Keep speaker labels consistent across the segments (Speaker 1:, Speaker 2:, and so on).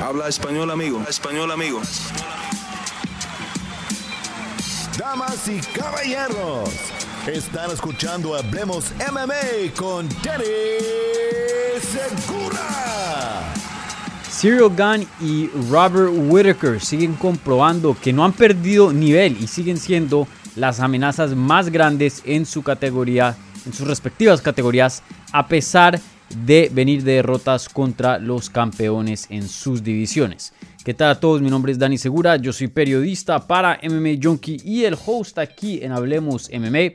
Speaker 1: Habla español, amigo. Español, amigo.
Speaker 2: Damas y caballeros, están escuchando Hablemos MMA con Danny Segura.
Speaker 3: Cyril Gunn y Robert Whitaker siguen comprobando que no han perdido nivel y siguen siendo las amenazas más grandes en su categoría, en sus respectivas categorías, a pesar de venir de derrotas contra los campeones en sus divisiones. ¿Qué tal a todos? Mi nombre es Dani Segura, yo soy periodista para MMA Junkie y el host aquí en Hablemos MMA.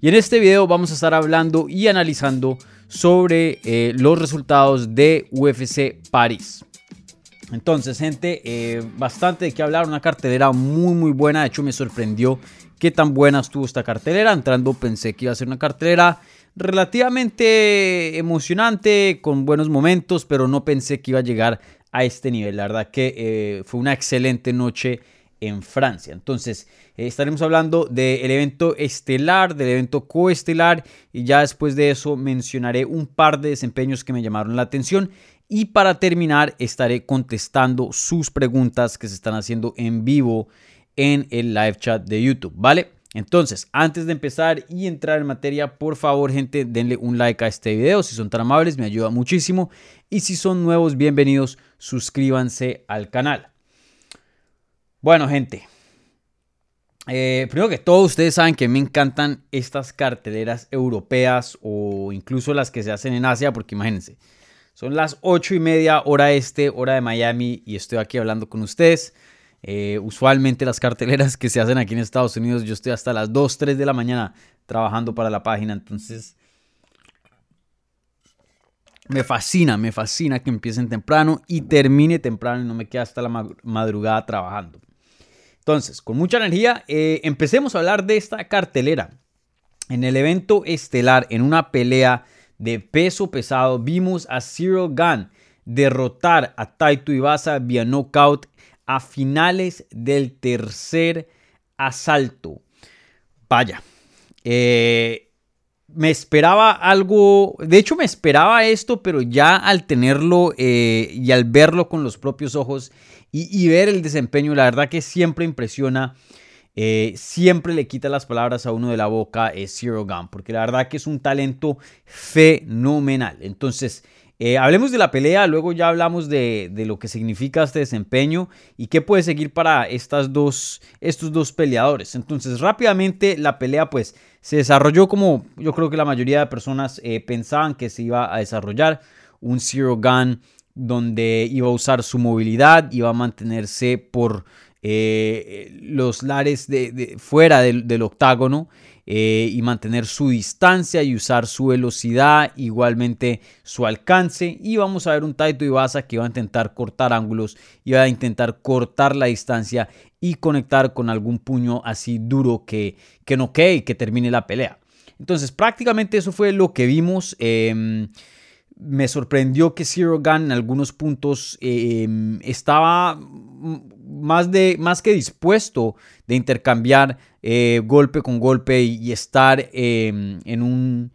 Speaker 3: Y en este video vamos a estar hablando y analizando sobre eh, los resultados de UFC París. Entonces, gente, eh, bastante de qué hablar. Una cartelera muy, muy buena. De hecho, me sorprendió qué tan buena estuvo esta cartelera. Entrando, pensé que iba a ser una cartelera relativamente emocionante, con buenos momentos, pero no pensé que iba a llegar a este nivel. La verdad que eh, fue una excelente noche en Francia. Entonces, eh, estaremos hablando del evento estelar, del evento coestelar, y ya después de eso mencionaré un par de desempeños que me llamaron la atención y para terminar, estaré contestando sus preguntas que se están haciendo en vivo en el live chat de YouTube, ¿vale? Entonces, antes de empezar y entrar en materia, por favor, gente, denle un like a este video. Si son tan amables, me ayuda muchísimo. Y si son nuevos, bienvenidos, suscríbanse al canal. Bueno, gente. Eh, primero que todo, ustedes saben que me encantan estas carteleras europeas o incluso las que se hacen en Asia, porque imagínense, son las 8 y media hora este, hora de Miami, y estoy aquí hablando con ustedes. Eh, usualmente las carteleras que se hacen aquí en Estados Unidos, yo estoy hasta las 2, 3 de la mañana trabajando para la página. Entonces, me fascina, me fascina que empiecen temprano y termine temprano y no me quede hasta la madrugada trabajando. Entonces, con mucha energía, eh, empecemos a hablar de esta cartelera. En el evento estelar, en una pelea de peso pesado, vimos a Cyril Gunn derrotar a Taito Ibasa vía knockout a finales del tercer asalto. Vaya, eh, me esperaba algo, de hecho me esperaba esto, pero ya al tenerlo eh, y al verlo con los propios ojos y, ver el desempeño, la verdad que siempre impresiona eh, siempre le quita las palabras a uno de la boca Zero Gun, porque la verdad que es un talento fenomenal. Entonces, eh, hablemos de la pelea, luego ya hablamos de, lo que significa este desempeño y qué puede seguir para estas dos, estos dos peleadores. Entonces, rápidamente la pelea pues se desarrolló como yo creo que la mayoría de personas eh, pensaban que se iba a desarrollar. Un Zero Gun donde iba a usar su movilidad, iba a mantenerse por eh, los lares de, fuera del, octágono eh, y mantener su distancia y usar su velocidad, igualmente su alcance. Y vamos a ver un Taito Ibasa que va a intentar cortar ángulos y va a intentar cortar la distancia y conectar con algún puño así duro que, que noquee y que termine la pelea. Entonces prácticamente eso fue lo que vimos. Em, me sorprendió que Zero Gun en algunos puntos em, estaba más, de, más que dispuesto de intercambiar eh, golpe con golpe y, estar em, en un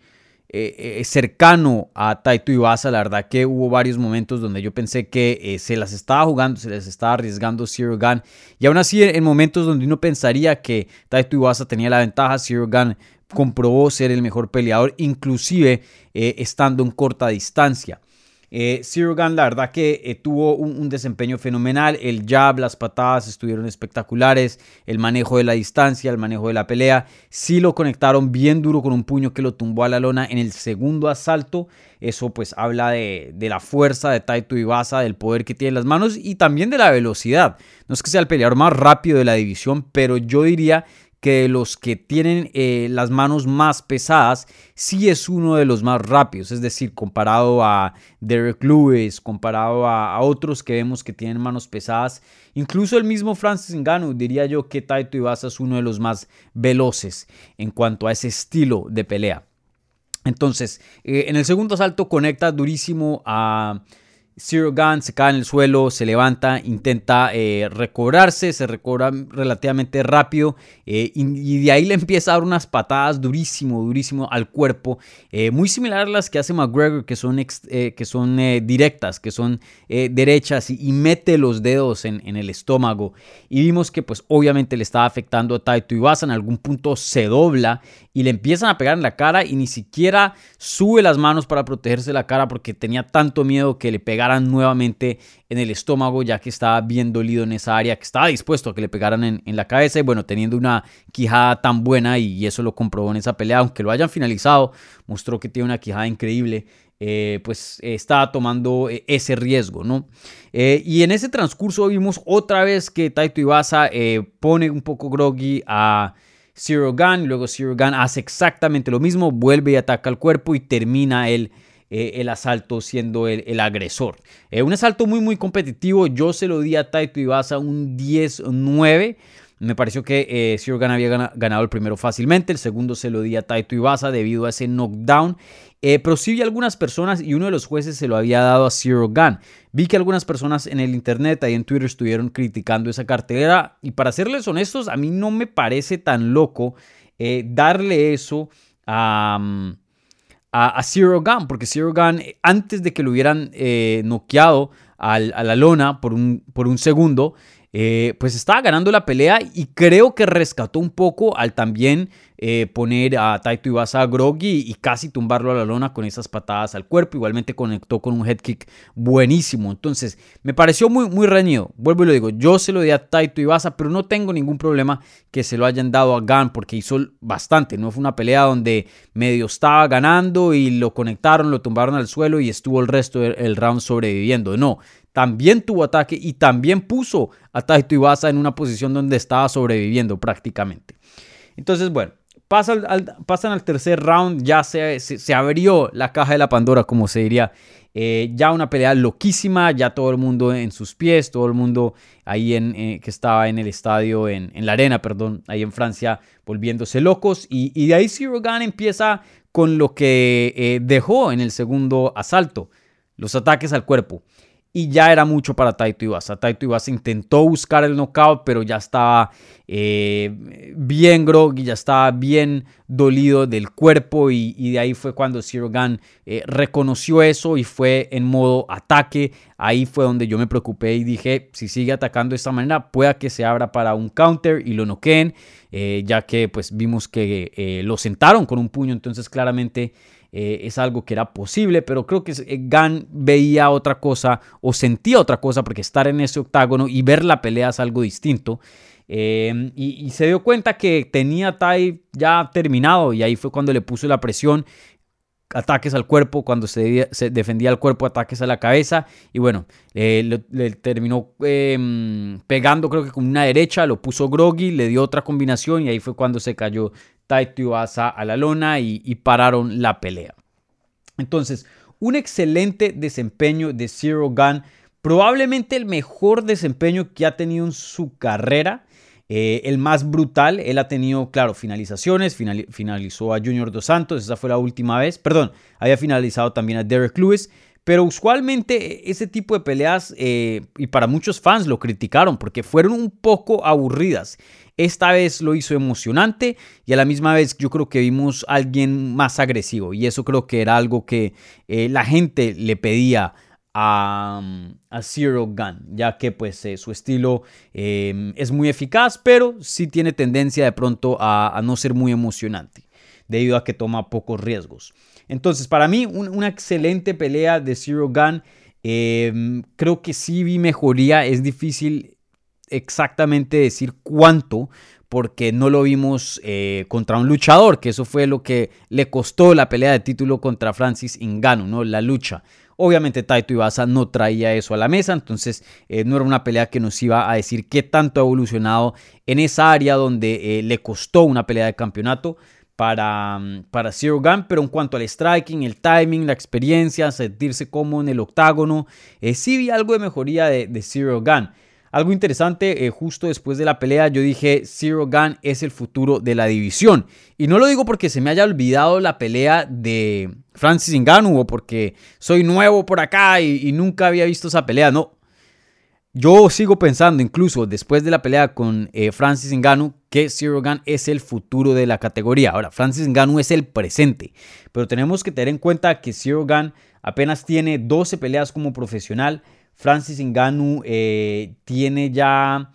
Speaker 3: eh, eh, cercano a Taito Ibasa. La verdad que hubo varios momentos donde yo pensé que se las estaba jugando, se les estaba arriesgando Zero Gun. Y aún así, en momentos donde uno pensaría que Taito Ibasa tenía la ventaja, Zero Gun comprobó ser el mejor peleador, inclusive estando en corta distancia. Eh, Zero Gun, la verdad que eh, tuvo un, desempeño fenomenal. El jab, las patadas estuvieron espectaculares. El manejo de la distancia, el manejo de la pelea. Sí lo conectaron bien duro con un puño que lo tumbó a la lona en el segundo asalto. Eso pues habla de, la fuerza de Taito Ibasa, del poder que tiene en las manos y también de la velocidad. No es que sea el peleador más rápido de la división, pero yo diría que los que tienen eh, las manos más pesadas, sí es uno de los más rápidos. Es decir, comparado a Derek Lewis, comparado a, otros que vemos que tienen manos pesadas. Incluso el mismo Francis Ngannou, diría yo que Taito Ibasa es uno de los más veloces en cuanto a ese estilo de pelea. Entonces, eh, en el segundo asalto conecta durísimo a Zero Gun se cae en el suelo, se levanta, intenta eh, recobrarse, se recobra relativamente rápido eh, y, de ahí le empieza a dar unas patadas durísimo, durísimo al cuerpo, eh, muy similar a las que hace McGregor, que son, que son directas, que son derechas y, mete los dedos en, el estómago. Y vimos que pues obviamente le estaba afectando a Taito Ibasa, en algún punto se dobla y le empiezan a pegar en la cara y ni siquiera sube las manos para protegerse la cara porque tenía tanto miedo que le nuevamente en el estómago ya que estaba bien dolido en esa área, que estaba dispuesto a que le pegaran en, la cabeza y bueno, teniendo una quijada tan buena y, eso lo comprobó en esa pelea, aunque lo hayan finalizado, mostró que tiene una quijada increíble. Eh, pues estaba tomando eh, ese riesgo, ¿no? Eh, y en ese transcurso vimos otra vez que Taito Ibasa pone un poco groggy a Zero Gun, luego Zero Gun hace exactamente lo mismo, vuelve y ataca al cuerpo y termina el, eh, el asalto siendo el, agresor. Eh, un asalto muy muy competitivo, yo se lo di a Taito Ibasa un 10-9. Me pareció que eh, Gun había ganado el primero fácilmente, el segundo se lo di a Taito Ibasa debido a ese knockdown eh, pero sí vi algunas personas y uno de los jueces se lo había dado a Zero Gun. Vi que algunas personas en el internet, ahí en Twitter, estuvieron criticando esa cartelera. Y para serles honestos, a mí no me parece tan loco eh, darle eso a, mm, a, Zero Gun. Porque Zero Gun, eh, antes de que lo hubieran noqueado a la lona por un, por un segundo, pues estaba ganando la pelea y creo que rescató un poco al también eh, poner a Taito Ibasa a groggy y casi tumbarlo a la lona con esas patadas al cuerpo. Igualmente conectó con un head kick buenísimo. Entonces, me pareció muy, muy reñido. Vuelvo y lo digo, yo se lo di a Taito Ibasa, pero no tengo ningún problema que se lo hayan dado a Gunn porque hizo bastante. No fue una pelea donde medio estaba ganando y lo conectaron, lo tumbaron al suelo y estuvo el resto del round sobreviviendo. No, también tuvo ataque y también puso a Taito Ibasa en una posición donde estaba sobreviviendo prácticamente. Entonces, bueno, Al, pasan al tercer round, ya se, se, abrió la caja de la Pandora, como se diría. Eh, ya una pelea loquísima, ya todo el mundo en sus pies, todo el mundo ahí en, eh, que estaba en el estadio, en, la arena, perdón, ahí en Francia, volviéndose locos. Y, y de ahí Zero Gun empieza con lo que eh, dejó en el segundo asalto, los ataques al cuerpo y ya era mucho para Taito Ibasa. Taito Ibasa intentó buscar el knockout, pero ya estaba eh, bien groggy, ya estaba bien dolido del cuerpo y, de ahí fue cuando Zero Gun eh, reconoció eso y fue en modo ataque. Ahí fue donde yo me preocupé y dije, si sigue atacando de esta manera, pueda que se abra para un counter y lo noqueen, eh, ya que pues vimos que lo sentaron con un puño, entonces claramente eh, es algo que era posible, pero creo que eh, Gan veía otra cosa o sentía otra cosa porque estar en ese octágono y ver la pelea es algo distinto. Em, y, se dio cuenta que tenía Tai ya terminado y ahí fue cuando le puso la presión ataques al cuerpo, cuando se, defendía el cuerpo, ataques a la cabeza. Y bueno, le, terminó em, pegando, creo que con una derecha, lo puso groggy, le dio otra combinación y ahí fue cuando se cayó A la lona y, pararon la pelea. Entonces, un excelente desempeño de Zero Gun, probablemente el mejor desempeño que ha tenido en su carrera. Eh, el más brutal, él ha tenido, claro, finalizaciones, finalizó a Junior Dos Santos, esa fue la última vez, perdón, había finalizado también a Derek Lewis, pero usualmente ese tipo de peleas, eh, y para muchos fans lo criticaron porque fueron un poco aburridas. Esta vez lo hizo emocionante y a la misma vez yo creo que vimos a alguien más agresivo y eso creo que era algo que eh, la gente le pedía a, Zero Gun, ya que pues eh, su estilo em, es muy eficaz, pero sí tiene tendencia de pronto a, no ser muy emocionante, debido a que toma pocos riesgos. Entonces, para mí, una excelente pelea de Zero Gun. Em, creo que sí vi mejoría, es difícil exactamente decir cuánto, porque no lo vimos eh, contra un luchador, que eso fue lo que le costó la pelea de título contra Francis Ngannou, ¿no? La lucha. Obviamente Taito Ibasa no traía eso a la mesa, entonces eh, no era una pelea que nos iba a decir qué tanto ha evolucionado en esa área donde eh, le costó una pelea de campeonato para, mm, para Zero Gun, pero en cuanto al striking, el timing, la experiencia, sentirse cómodo en el octágono, sí vi algo de mejoría de, de Zero Gun. Algo interesante, eh, justo después de la pelea yo dije, Zero Gun es el futuro de la división. Y no lo digo porque se me haya olvidado la pelea de Francis Ngannou o porque soy nuevo por acá y, nunca había visto esa pelea, no. Yo sigo pensando, incluso después de la pelea con eh, Francis Ngannou, que Zero Gun es el futuro de la categoría. Ahora, Francis Ngannou es el presente, pero tenemos que tener en cuenta que Zero Gun apenas tiene 12 peleas como profesional, Francis Ngannou eh, tiene ya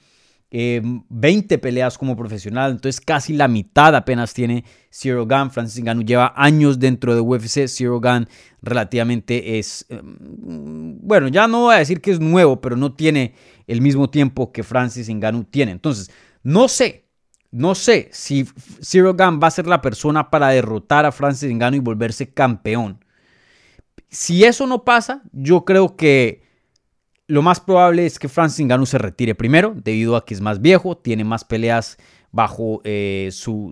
Speaker 3: 20 eh, peleas como profesional, entonces casi la mitad apenas tiene Zero Gun. Francis Ngannou lleva años dentro de UFC. Zero Gun relativamente es, eh, bueno, ya no voy a decir que es nuevo, pero no tiene el mismo tiempo que Francis Ngannou tiene. Entonces, no sé, no sé si Zero Gun va a ser la persona para derrotar a Francis Ngannou y volverse campeón. Si eso no pasa, yo creo que lo más probable es que Francis Ngannou se retire primero, debido a que es más viejo, tiene más peleas bajo eh, su,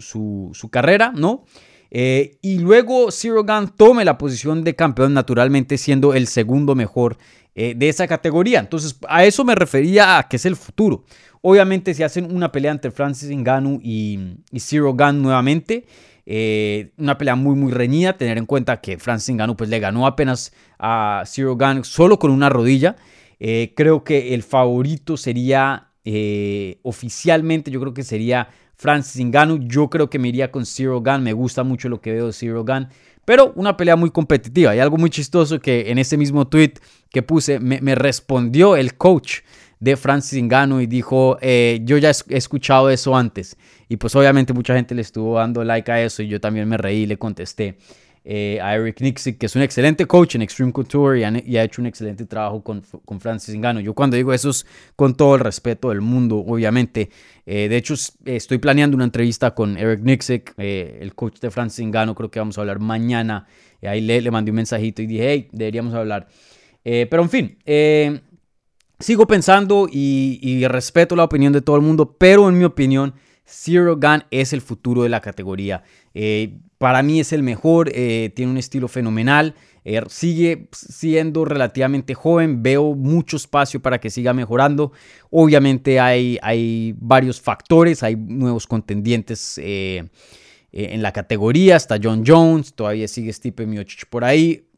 Speaker 3: carrera, ¿no? Eh, y luego Zero Gun tome la posición de campeón, naturalmente siendo el segundo mejor eh, de esa categoría. Entonces, a eso me refería a que es el futuro. Obviamente, si hacen una pelea entre Francis Ngannou y, y Zero Gun nuevamente, una pelea muy, muy reñida. Tener en cuenta que Francis Ngannou pues, le ganó apenas a Zero Gun solo con una rodilla. Eh, creo que el favorito sería eh, oficialmente, yo creo que sería Francis Ngannou. Yo creo que me iría con Zero Gun. Me gusta mucho lo que veo de Zero Gun. Pero una pelea muy competitiva. Y algo muy chistoso que en ese mismo tweet que puse me, respondió el coach de Francis Ngannou y dijo, eh, yo ya he escuchado eso antes. Y pues obviamente mucha gente le estuvo dando like a eso y yo también me reí y le contesté. Eh, a Eric Nixick, que es un excelente coach en Extreme Couture y, ha hecho un excelente trabajo con, con, Francis Ngannou. Yo cuando digo eso es con todo el respeto del mundo, obviamente. Eh, de hecho, estoy planeando una entrevista con Eric Nixick, eh, el coach de Francis Ngannou, creo que vamos a hablar mañana. ahí le, mandé un mensajito y dije, hey, deberíamos hablar. pero en fin, sigo pensando y, respeto la opinión de todo el mundo, pero en mi opinión, Zero Gun es el futuro de la categoría. Eh, para mí es el mejor, eh, tiene un estilo fenomenal, eh, sigue siendo relativamente joven, veo mucho espacio para que siga mejorando. Obviamente hay, hay varios factores, hay nuevos contendientes en la categoría, está John Jones, todavía sigue Stipe Miocic por ahí.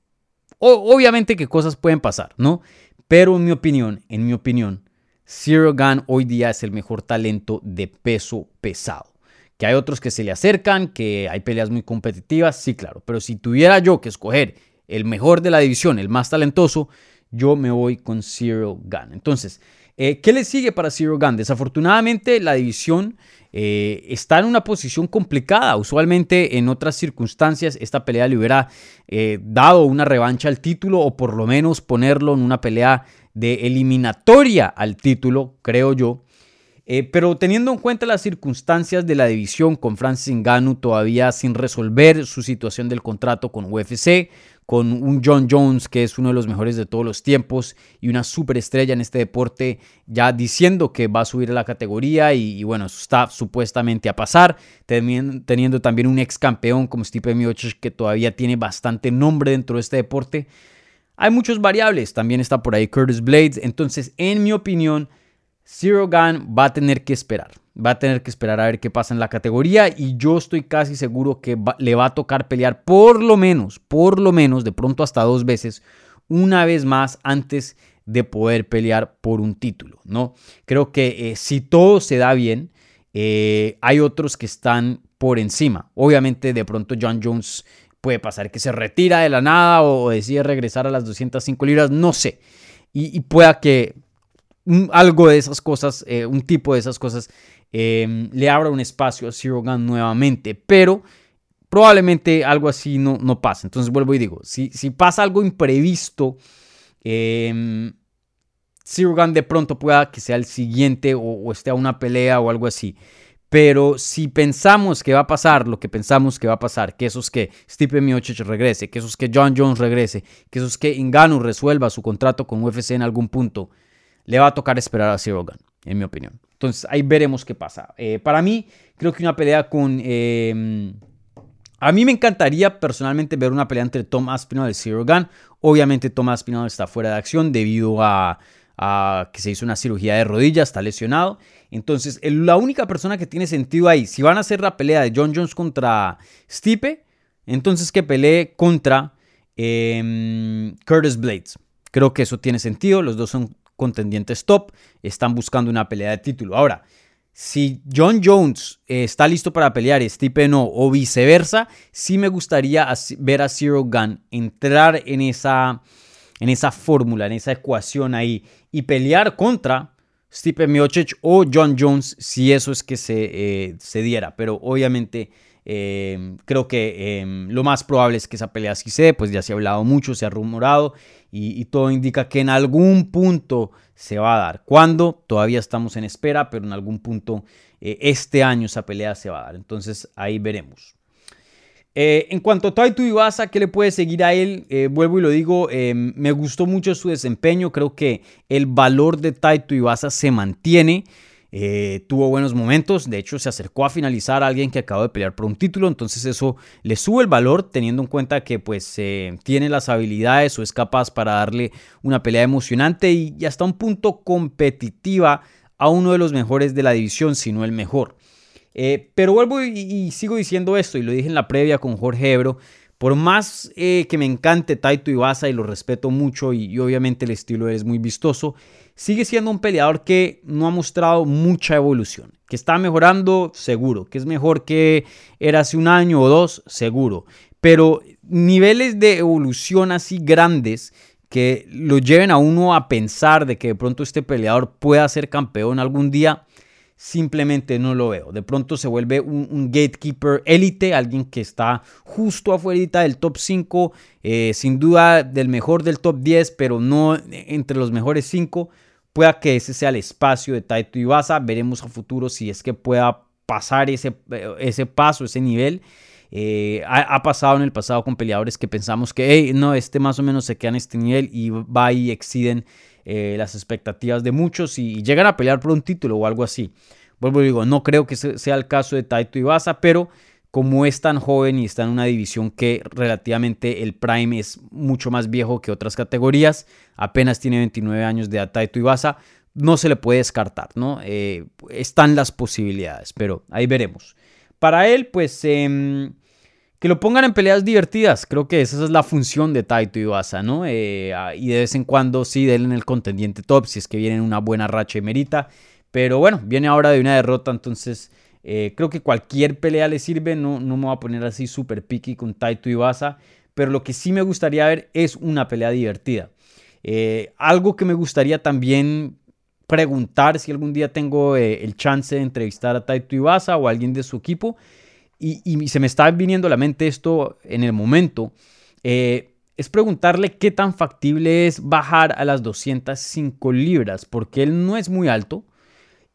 Speaker 3: obviamente que cosas pueden pasar, ¿no? Pero en mi opinión, en mi opinión, Zero Gun hoy día es el mejor talento de peso pesado. Que hay otros que se le acercan, que hay peleas muy competitivas, sí, claro. Pero si tuviera yo que escoger el mejor de la división, el más talentoso, yo me voy con Zero Gun. Entonces, eh, ¿qué le sigue para Zero Gun? Desafortunadamente, la división eh, está en una posición complicada. Usualmente, en otras circunstancias, esta pelea le hubiera eh, dado una revancha al título o por lo menos ponerlo en una pelea de eliminatoria al título, creo yo. Eh, pero teniendo en cuenta las circunstancias de la división con Francis Ngannou todavía sin resolver su situación del contrato con UFC, con un John Jones que es uno de los mejores de todos los tiempos y una superestrella en este deporte ya diciendo que va a subir a la categoría y, bueno, eso está supuestamente a pasar, teniendo, también un ex campeón como Stipe Miocic que todavía tiene bastante nombre dentro de este deporte. Hay muchos variables, también está por ahí Curtis Blades, entonces en mi opinión Zero Gun va a tener que esperar. Va a tener que esperar a ver qué pasa en la categoría y yo estoy casi seguro que le va a tocar pelear por lo menos, por lo menos, de pronto hasta dos veces, una vez más antes de poder pelear por un título, ¿no? Creo que eh, si todo se da bien, eh, hay otros que están por encima. Obviamente de pronto John Jones puede pasar que se retira de la nada o decide regresar a las 205 libras, no sé. Y, y pueda que algo de esas cosas, eh, un tipo de esas cosas, em, le abra un espacio a Zero Gun nuevamente, pero probablemente algo así no, no pase. Entonces vuelvo y digo, si, si pasa algo imprevisto, eh, de pronto pueda que sea el siguiente o, esté a una pelea o algo así. Pero si pensamos que va a pasar lo que pensamos que va a pasar, que eso es que Stipe Miocic regrese, que eso es que John Jones regrese, que eso es que Ngannou resuelva su contrato con UFC en algún punto, le va a tocar esperar a Zero Gun, en mi opinión. Entonces ahí veremos qué pasa. Eh, para mí, creo que una pelea con... Em, a mí me encantaría personalmente ver una pelea entre Tom Aspinall y Zero Gun. Obviamente Tom Aspinall está fuera de acción debido a, que se hizo una cirugía de rodilla, está lesionado. Entonces, la única persona que tiene sentido ahí, si van a hacer la pelea de John Jones contra Stipe, entonces que pelee contra em, Curtis Blades. Creo que eso tiene sentido, los dos son contendientes top, están buscando una pelea de título. Ahora, si John Jones eh, está listo para pelear y Stipe no, o viceversa, sí me gustaría ver a Zero Gun entrar en esa, en esa fórmula, en esa ecuación ahí y pelear contra Stipe Miocic o John Jones si eso es que se, eh, se diera. Pero obviamente eh, creo que lo más probable es que esa pelea sí se dé, pues ya se ha hablado mucho, se ha rumorado y, todo indica que en algún punto se va a dar. ¿Cuándo? Todavía estamos en espera, pero en algún punto eh, este año esa pelea se va a dar. Entonces ahí veremos. Eh, en cuanto a Taito Ibasa, ¿qué le puede seguir a él? Eh, vuelvo y lo digo, me gustó mucho su desempeño. Creo que el valor de Taito Ibasa se mantiene. Eh, tuvo buenos momentos, de hecho se acercó a finalizar a alguien que acabó de pelear por un título, entonces eso le sube el valor teniendo en cuenta que pues eh, tiene las habilidades o es capaz para darle una pelea emocionante y, hasta un punto competitiva a uno de los mejores de la división, si no el mejor. Eh, pero vuelvo y, sigo diciendo esto, y lo dije en la previa con Jorge Ebro, por más que me encante Taito Iwasa y lo respeto mucho y, y obviamente el estilo es muy vistoso, sigue siendo un peleador que no ha mostrado mucha evolución. Que está mejorando, seguro. Que es mejor que era hace un año o dos, seguro. Pero niveles de evolución así grandes que lo lleven a uno a pensar de que de pronto este peleador pueda ser campeón algún día, simplemente no lo veo. De pronto se vuelve un, gatekeeper élite, alguien que está justo afuera del top 5, eh, sin duda del mejor del top 10, pero no entre los mejores 5 pueda que ese sea el espacio de Taito Ibasa. Veremos a futuro si es que pueda pasar ese, ese paso, ese nivel. Eh, ha, pasado en el pasado con peleadores que pensamos que, no, este más o menos se queda en este nivel y va y exciden eh, las expectativas de muchos y, llegan a pelear por un título o algo así. Vuelvo y digo, no creo que sea el caso de Taito Ibasa, pero como es tan joven y está en una división que relativamente el prime es mucho más viejo que otras categorías, apenas tiene 29 años de edad Taito Ibasa, no se le puede descartar, ¿no? Eh, están las posibilidades, pero ahí veremos. Para él, pues, em, que lo pongan en peleas divertidas, creo que esa es la función de Taito Ibasa, ¿no? Eh, y de vez en cuando sí, en el contendiente top, si es que viene en una buena racha y merita, pero bueno, viene ahora de una derrota, entonces eh, creo que cualquier pelea le sirve, no, no me voy a poner así súper picky con Taito Ibasa, pero lo que sí me gustaría ver es una pelea divertida. Eh, algo que me gustaría también preguntar si algún día tengo el chance de entrevistar a Taito Ibasa o a alguien de su equipo, y, se me está viniendo a la mente esto en el momento, es preguntarle qué tan factible es bajar a las 205 libras, porque él no es muy alto,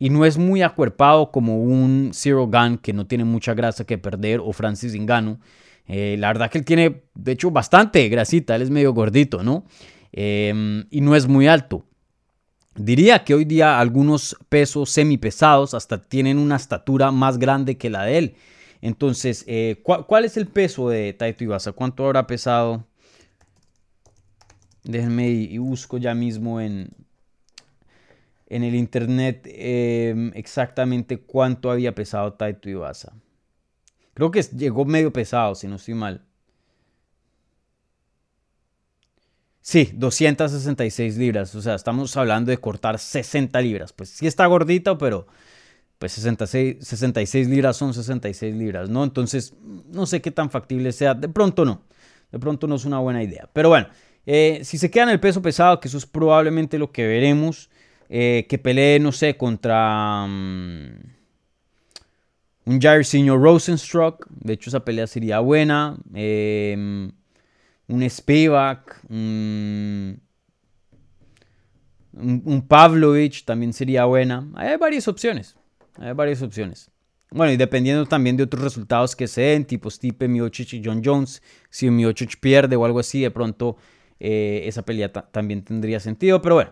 Speaker 3: y no es muy acuerpado como un Zero Gun que no tiene mucha grasa que perder o Francis Ngannou. Eh, la verdad que él tiene, de hecho, bastante grasita, él es medio gordito, ¿no? Em, y no es muy alto. Diría que hoy día algunos pesos semipesados hasta tienen una estatura más grande que la de él. Entonces, eh, ¿cuál, es el peso de Taito Ibasa? ¿Cuánto habrá pesado? Déjenme y busco ya mismo en, en el internet em, exactamente cuánto había pesado Taito Ibasa. Creo que llegó medio pesado, si no estoy mal. Sí, 266 libras. O sea, estamos hablando de cortar 60 libras. Pues sí está gordita, pero pues 66, 66 libras son 66 libras, ¿no? Entonces, no sé qué tan factible sea. De pronto no. De pronto no es una buena idea. Pero bueno, eh, si se queda en el peso pesado, que eso es probablemente lo que veremos. Eh, que pelee, no sé, contra um, un Jairzinho Rosenstruck. De hecho, esa pelea sería buena. Em, un Spivak. un, un Pavlovich también sería buena. Hay varias opciones. Hay varias opciones. Bueno, y dependiendo también de otros resultados que se den, tipo Stipe, Miocic y John Jones. Si Miocic pierde o algo así, de pronto eh, esa pelea también tendría sentido. Pero bueno,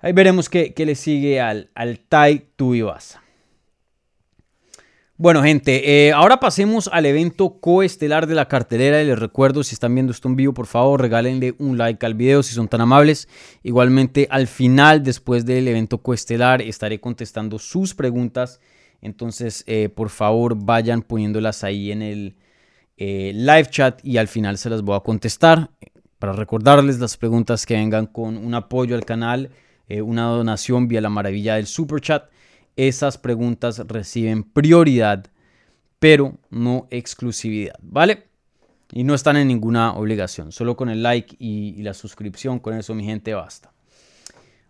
Speaker 3: Ahí veremos qué, le sigue al, al Tai Tuivasa. Bueno, gente, eh, ahora pasemos al evento coestelar de la cartelera y les recuerdo, si están viendo esto en vivo, por favor, regálenle un like al video si son tan amables. Igualmente, al final, después del evento coestelar, estaré contestando sus preguntas. Entonces, eh, por favor, vayan poniéndolas ahí en el eh, live chat y al final se las voy a contestar. Para recordarles las preguntas que vengan con un apoyo al canal, una donación vía la maravilla del super chat esas preguntas reciben prioridad, pero no exclusividad, ¿vale? Y no están en ninguna obligación, solo con el like y, la suscripción, con eso mi gente basta.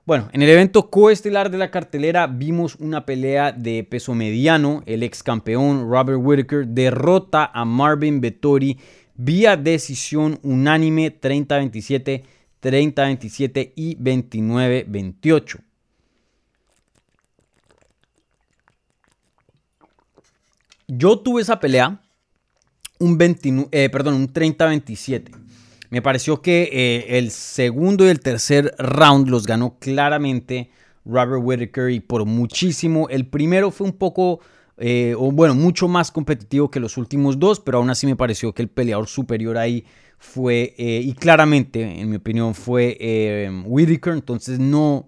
Speaker 3: Bueno, en el evento coestelar de la cartelera vimos una pelea de peso mediano. El ex campeón Robert Whittaker derrota a Marvin Vettori vía decisión unánime 30-27, 30-27 y 29-28. Yo tuve esa pelea un, eh, perdón, un 30-27. Me pareció que eh, el segundo y el tercer round los ganó claramente Robert Whittaker y por muchísimo. El primero fue un poco, eh, o bueno, mucho más competitivo que los últimos dos, pero aún así me pareció que el peleador superior ahí fue, y claramente, en mi opinión, fue Whittaker. Entonces no,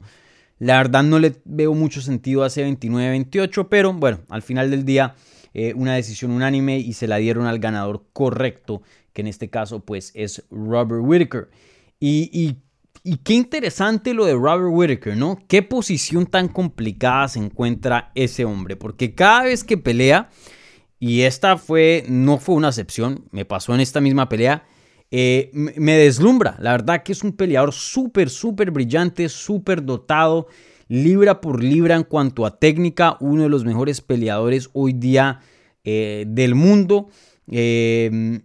Speaker 3: la verdad no le veo mucho sentido a ese 29-28, pero bueno, al final del día eh, una decisión unánime y se la dieron al ganador correcto, que en este caso pues es Robert Whittaker. Y, qué interesante lo de Robert Whittaker, ¿no? Qué posición tan complicada se encuentra ese hombre, porque cada vez que pelea, y esta fue, no fue una excepción, me pasó en esta misma pelea, eh, me deslumbra. La verdad que es un peleador súper, súper brillante, súper dotado libra por libra en cuanto a técnica, uno de los mejores peleadores hoy día eh, del mundo. Em,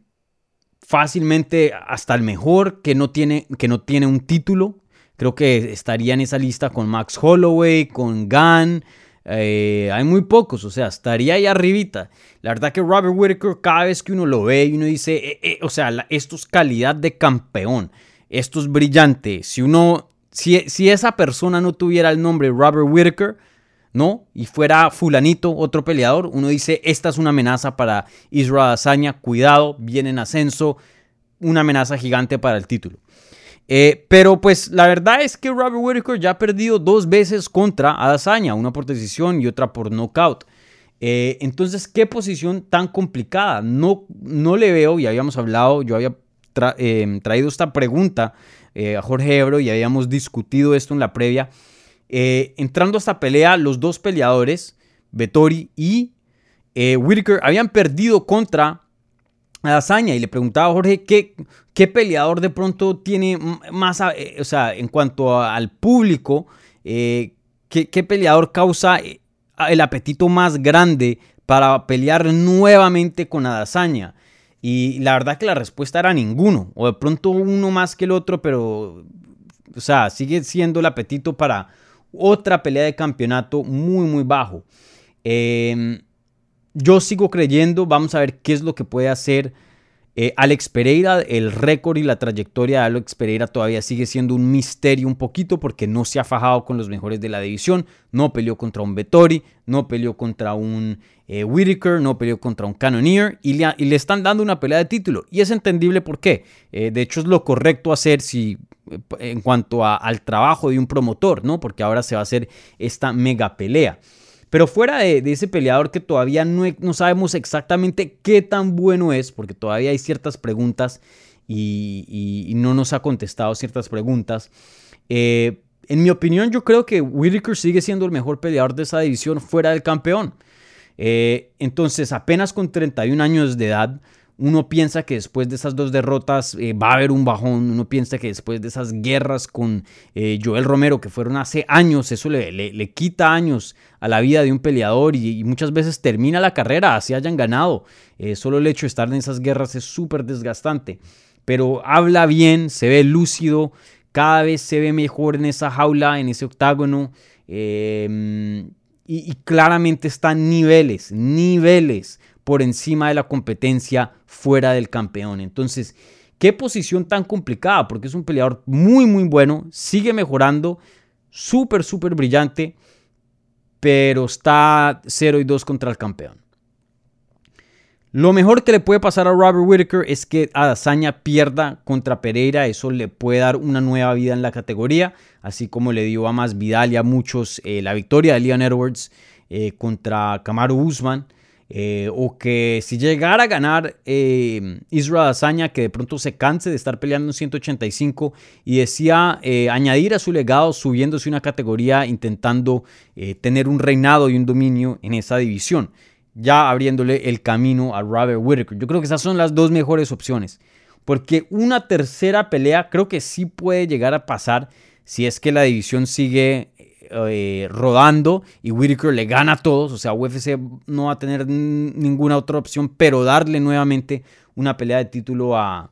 Speaker 3: fácilmente hasta el mejor que no, tiene, que no tiene un título. Creo que estaría en esa lista con Max Holloway, con Gunn. Eh, hay muy pocos, o sea, estaría ahí arribita. La verdad que Robert Whittaker, cada vez que uno lo ve y uno dice, eh, o sea, esto es calidad de campeón, esto es brillante. Si uno si, esa persona no tuviera el nombre Robert Whittaker, ¿no? Y fuera fulanito, otro peleador, uno dice, esta es una amenaza para Israel Azaña, cuidado, viene en ascenso, una amenaza gigante para el título. Eh, pero pues la verdad es que Robert Whittaker ya ha perdido dos veces contra Adesanya, una por decisión y otra por knockout. Eh, entonces, ¿qué posición tan complicada? No, no le veo, y habíamos hablado, yo había eh, traído esta pregunta eh, a Jorge Ebro y habíamos discutido esto en la previa. Eh, entrando a esta pelea, los dos peleadores, Vettori y eh, Whitaker, habían perdido contra Hazaña y le preguntaba a Jorge qué, qué peleador de pronto tiene más, o sea, en cuanto al público, ¿qué, qué, peleador causa el apetito más grande para pelear nuevamente con Adazaña. Y la verdad que la respuesta era ninguno, o de pronto uno más que el otro, pero, o sea, sigue siendo el apetito para otra pelea de campeonato muy, muy bajo. Em, yo sigo creyendo, vamos a ver qué es lo que puede hacer eh, Alex Pereira, el récord y la trayectoria de Alex Pereira todavía sigue siendo un misterio un poquito porque no se ha fajado con los mejores de la división, no peleó contra un Vettori, no peleó contra un eh, Whitaker, no peleó contra un Cannoneer y le, están dando una pelea de título y es entendible por qué. Eh, de hecho es lo correcto hacer si en cuanto al trabajo de un promotor, ¿no? Porque ahora se va a hacer esta mega pelea. Pero fuera de, ese peleador que todavía no, sabemos exactamente qué tan bueno es, porque todavía hay ciertas preguntas y, no nos ha contestado ciertas preguntas. Eh, en mi opinión, yo creo que Whitaker sigue siendo el mejor peleador de esa división fuera del campeón. Eh, entonces, apenas con 31 años de edad, uno piensa que después de esas dos derrotas eh, va a haber un bajón, uno piensa que después de esas guerras con eh, Joel Romero que fueron hace años, eso le, le, quita años a la vida de un peleador y, muchas veces termina la carrera, así hayan ganado. Eh, solo el hecho de estar en esas guerras es súper desgastante, pero habla bien, se ve lúcido, cada vez se ve mejor en esa jaula, en ese octágono. y, y claramente están niveles, niveles por encima de la competencia fuera del campeón. Entonces, qué posición tan complicada, porque es un peleador muy, muy bueno, sigue mejorando, súper, súper brillante, pero está 0 y 2 contra el campeón. Lo mejor que le puede pasar a Robert Whitaker es que Adazaña pierda contra Pereira. Eso le puede dar una nueva vida en la categoría. Así como le dio a Más Vidal y a muchos eh, la victoria de Leon Edwards eh, contra Kamaru Usman. Eh, o que si llegara a ganar eh, Israel Azaña, que de pronto se canse de estar peleando en 185 y decía eh, añadir a su legado subiéndose una categoría intentando tener un reinado y un dominio en esa división, ya abriéndole el camino a Robert Whittaker. Yo creo que esas son las dos mejores opciones, porque una tercera pelea creo que sí puede llegar a pasar si es que la división sigue eh, rodando y Whitaker le gana a todos. O sea, UFC no va a tener ninguna otra opción, pero darle nuevamente una pelea de título a,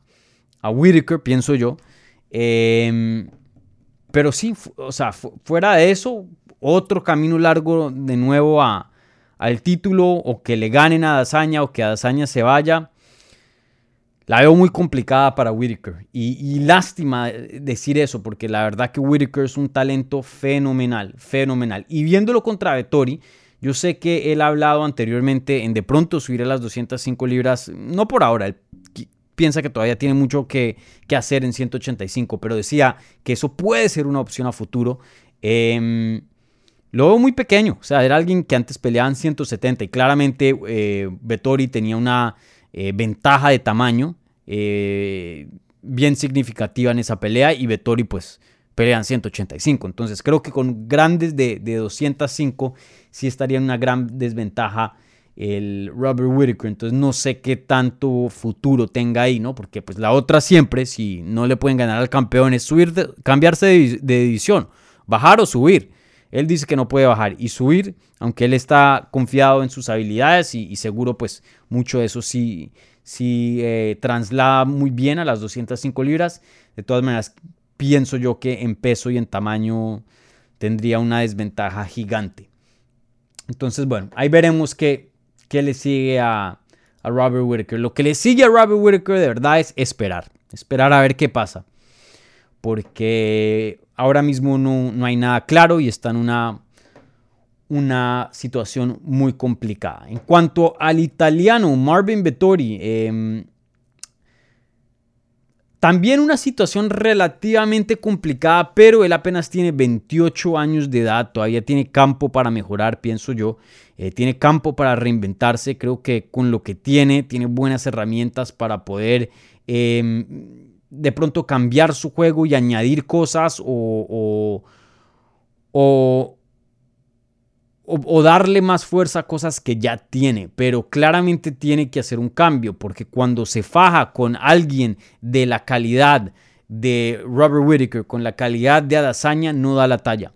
Speaker 3: a Whitaker, pienso yo. Em, pero sí, o sea, fuera de eso, otro camino largo de nuevo a, al título o que le ganen a Dazaña o que Dazaña se vaya. La veo muy complicada para Whitaker. Y, lástima decir eso, porque la verdad que Whitaker es un talento fenomenal, fenomenal. Y viéndolo contra Vettori, yo sé que él ha hablado anteriormente en de pronto subir a las 205 libras, no por ahora, él piensa que todavía tiene mucho que, hacer en 185, pero decía que eso puede ser una opción a futuro. Eh, lo veo muy pequeño, o sea, era alguien que antes peleaba en 170 y claramente eh, Vettori tenía una eh, ventaja de tamaño eh, bien significativa en esa pelea y Vettori pues pelean 185. Entonces creo que con grandes de, 205 sí estaría en una gran desventaja el Robert Whittaker. Entonces no sé qué tanto futuro tenga ahí, ¿no? Porque pues la otra siempre, si no le pueden ganar al campeón, es subir, cambiarse de, división, bajar o subir. Él dice que no puede bajar y subir, aunque él está confiado en sus habilidades y, seguro pues mucho de eso sí, sí eh, traslada muy bien a las 205 libras. De todas maneras, pienso yo que en peso y en tamaño tendría una desventaja gigante. Entonces, bueno, ahí veremos qué, qué le sigue a, a Robert Whittaker. Lo que le sigue a Robert Whittaker de verdad es esperar. Esperar a ver qué pasa. Porque ahora mismo no, hay nada claro y está en una, una situación muy complicada. En cuanto al italiano Marvin Vettori, em, también una situación relativamente complicada, pero él apenas tiene 28 años de edad, todavía tiene campo para mejorar, pienso yo. Eh, tiene campo para reinventarse, creo que con lo que tiene, tiene buenas herramientas para poder em, de pronto cambiar su juego y añadir cosas o, o, o, darle más fuerza a cosas que ya tiene, pero claramente tiene que hacer un cambio porque cuando se faja con alguien de la calidad de Robert Whittaker, con la calidad de Adazaña, no da la talla.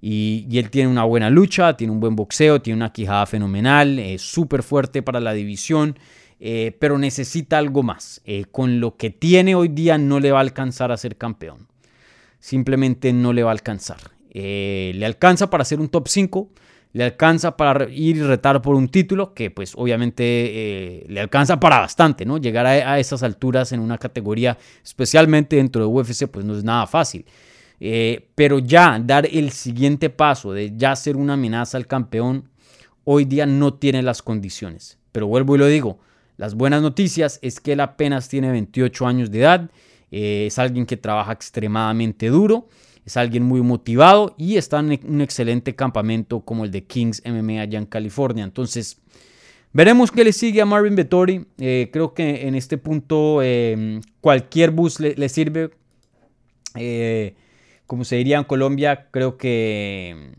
Speaker 3: Y, y, él tiene una buena lucha, tiene un buen boxeo, tiene una quijada fenomenal, es súper fuerte para la división. Eh, pero necesita algo más. Eh, con lo que tiene hoy día no le va a alcanzar a ser campeón. Simplemente no le va a alcanzar. Eh, le alcanza para ser un top 5, le alcanza para ir y retar por un título, que pues obviamente le alcanza para bastante, ¿no? Llegar a, a, esas alturas en una categoría, especialmente dentro de UFC, pues no es nada fácil. pero ya dar el siguiente paso de ya ser una amenaza al campeón, hoy día no tiene las condiciones. Pero vuelvo y lo digo, las buenas noticias es que él apenas tiene 28 años de edad, eh, es alguien que trabaja extremadamente duro, es alguien muy motivado y está en un excelente campamento como el de Kings MMA allá en California. Entonces, veremos qué le sigue a Marvin Vettori. Eh, creo que en este punto em, cualquier bus le, sirve. Eh, como se diría en Colombia, creo que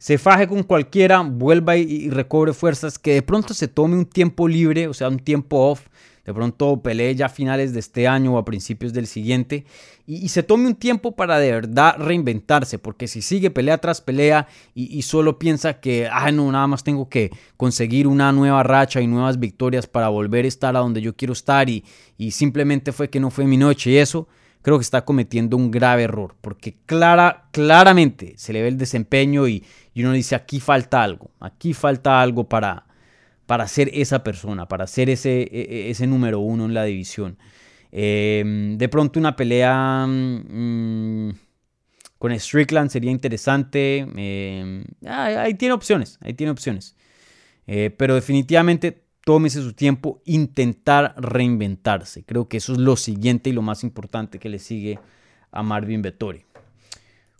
Speaker 3: se faje con cualquiera, vuelva y, recobre fuerzas, que de pronto se tome un tiempo libre, o sea, un tiempo off, de pronto pelee ya a finales de este año o a principios del siguiente y, se tome un tiempo para de verdad reinventarse, porque si sigue pelea tras pelea y, solo piensa que, ah, no, nada más tengo que conseguir una nueva racha y nuevas victorias para volver a estar a donde yo quiero estar y, y simplemente fue que no fue mi noche y eso, creo que está cometiendo un grave error, porque clara, claramente se le ve el desempeño y, uno dice, aquí falta algo, aquí falta algo para, para ser esa persona, para ser ese, e, e, ese número uno en la división. Em, de pronto una pelea mm, con Strickland sería interesante. Em, ahí tiene opciones, ahí tiene opciones. Eh, pero definitivamente tómese su tiempo, intentar reinventarse. Creo que eso es lo siguiente y lo más importante que le sigue a Marvin Vettori.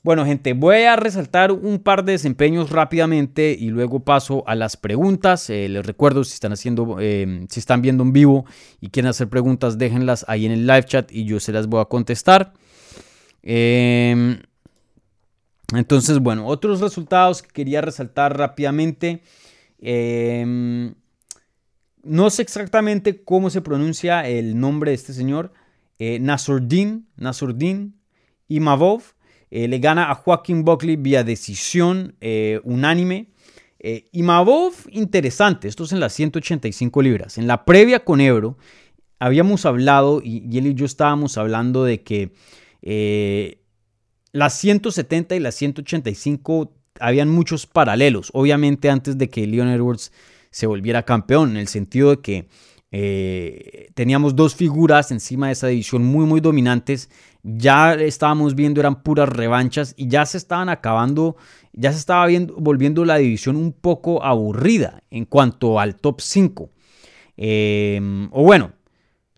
Speaker 3: Bueno, gente, voy a resaltar un par de desempeños rápidamente y luego paso a las preguntas. Eh, les recuerdo, si están haciendo, eh, si están viendo en vivo y quieren hacer preguntas, déjenlas ahí en el live chat y yo se las voy a contestar. Em, entonces, bueno, otros resultados que quería resaltar rápidamente. Em, no sé exactamente cómo se pronuncia el nombre de este señor. Eh, Nasurdin, Nasurdin Imavov. Eh, le gana a Joaquín Buckley vía decisión eh, unánime. Eh, Imavov, interesante, esto es en las 185 libras. En la previa con Ebro, habíamos hablado, y, y él y yo estábamos hablando de que las 170 y las 185 habían muchos paralelos, obviamente antes de que Leon Edwards se volviera campeón, en el sentido de que eh, teníamos dos figuras encima de esa división muy muy dominantes. Ya estábamos viendo eran puras revanchas y ya se estaban acabando, ya se estaba viendo, volviendo la división un poco aburrida en cuanto al top 5. Em, o bueno,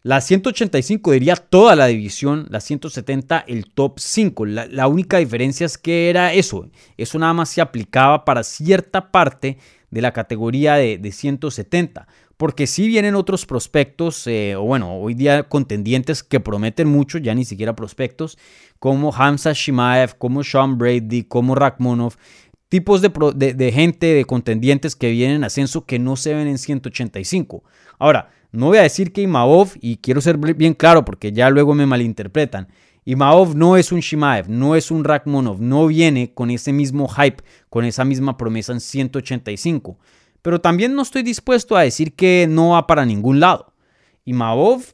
Speaker 3: la 185 diría toda la división, la 170 el top 5. La, única diferencia es que era eso. Eso nada más se aplicaba para cierta parte de la categoría de, de 170 porque si vienen otros prospectos, eh, o bueno, hoy día contendientes que prometen mucho, ya ni siquiera prospectos, como Hamza Shimaev, como Sean Brady, como Rakhmonov, tipos de, gente, de contendientes que vienen en ascenso que no se ven en 185. Ahora, no voy a decir que Imaov, y quiero ser bien claro porque ya luego me malinterpretan, Imaov no es un Shimaev, no es un Rakhmonov, no viene con ese mismo hype, con esa misma promesa en 185. Pero también no estoy dispuesto a decir que no va para ningún lado. Y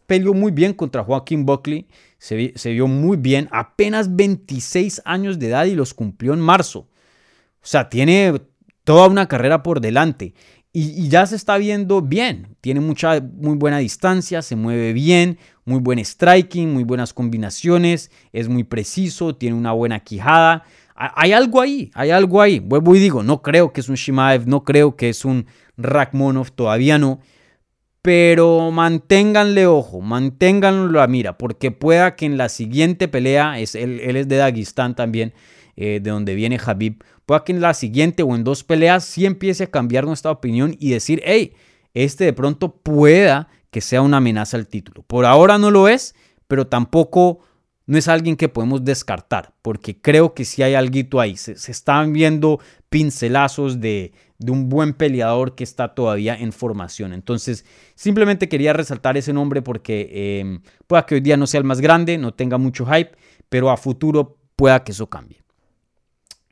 Speaker 3: peleó muy bien contra Joaquín Buckley, se, vio muy bien, apenas 26 años de edad y los cumplió en marzo. O sea, tiene toda una carrera por delante y, ya se está viendo bien. Tiene mucha, muy buena distancia, se mueve bien, muy buen striking, muy buenas combinaciones, es muy preciso, tiene una buena quijada. Hay algo ahí, hay algo ahí. Vuelvo y digo, no creo que es un Shimaev, no creo que es un Rakhmonov, todavía no. Pero manténganle ojo, manténganlo a mira, porque pueda que en la siguiente pelea, es, él, es de Dagestán también, eh, de donde viene Habib, pueda que en la siguiente o en dos peleas sí empiece a cambiar nuestra opinión y decir, hey, este de pronto pueda que sea una amenaza al título. Por ahora no lo es, pero tampoco no es alguien que podemos descartar, porque creo que sí hay algo ahí. Se, están viendo pincelazos de, un buen peleador que está todavía en formación. Entonces, simplemente quería resaltar ese nombre porque em, pueda que hoy día no sea el más grande, no tenga mucho hype, pero a futuro pueda que eso cambie.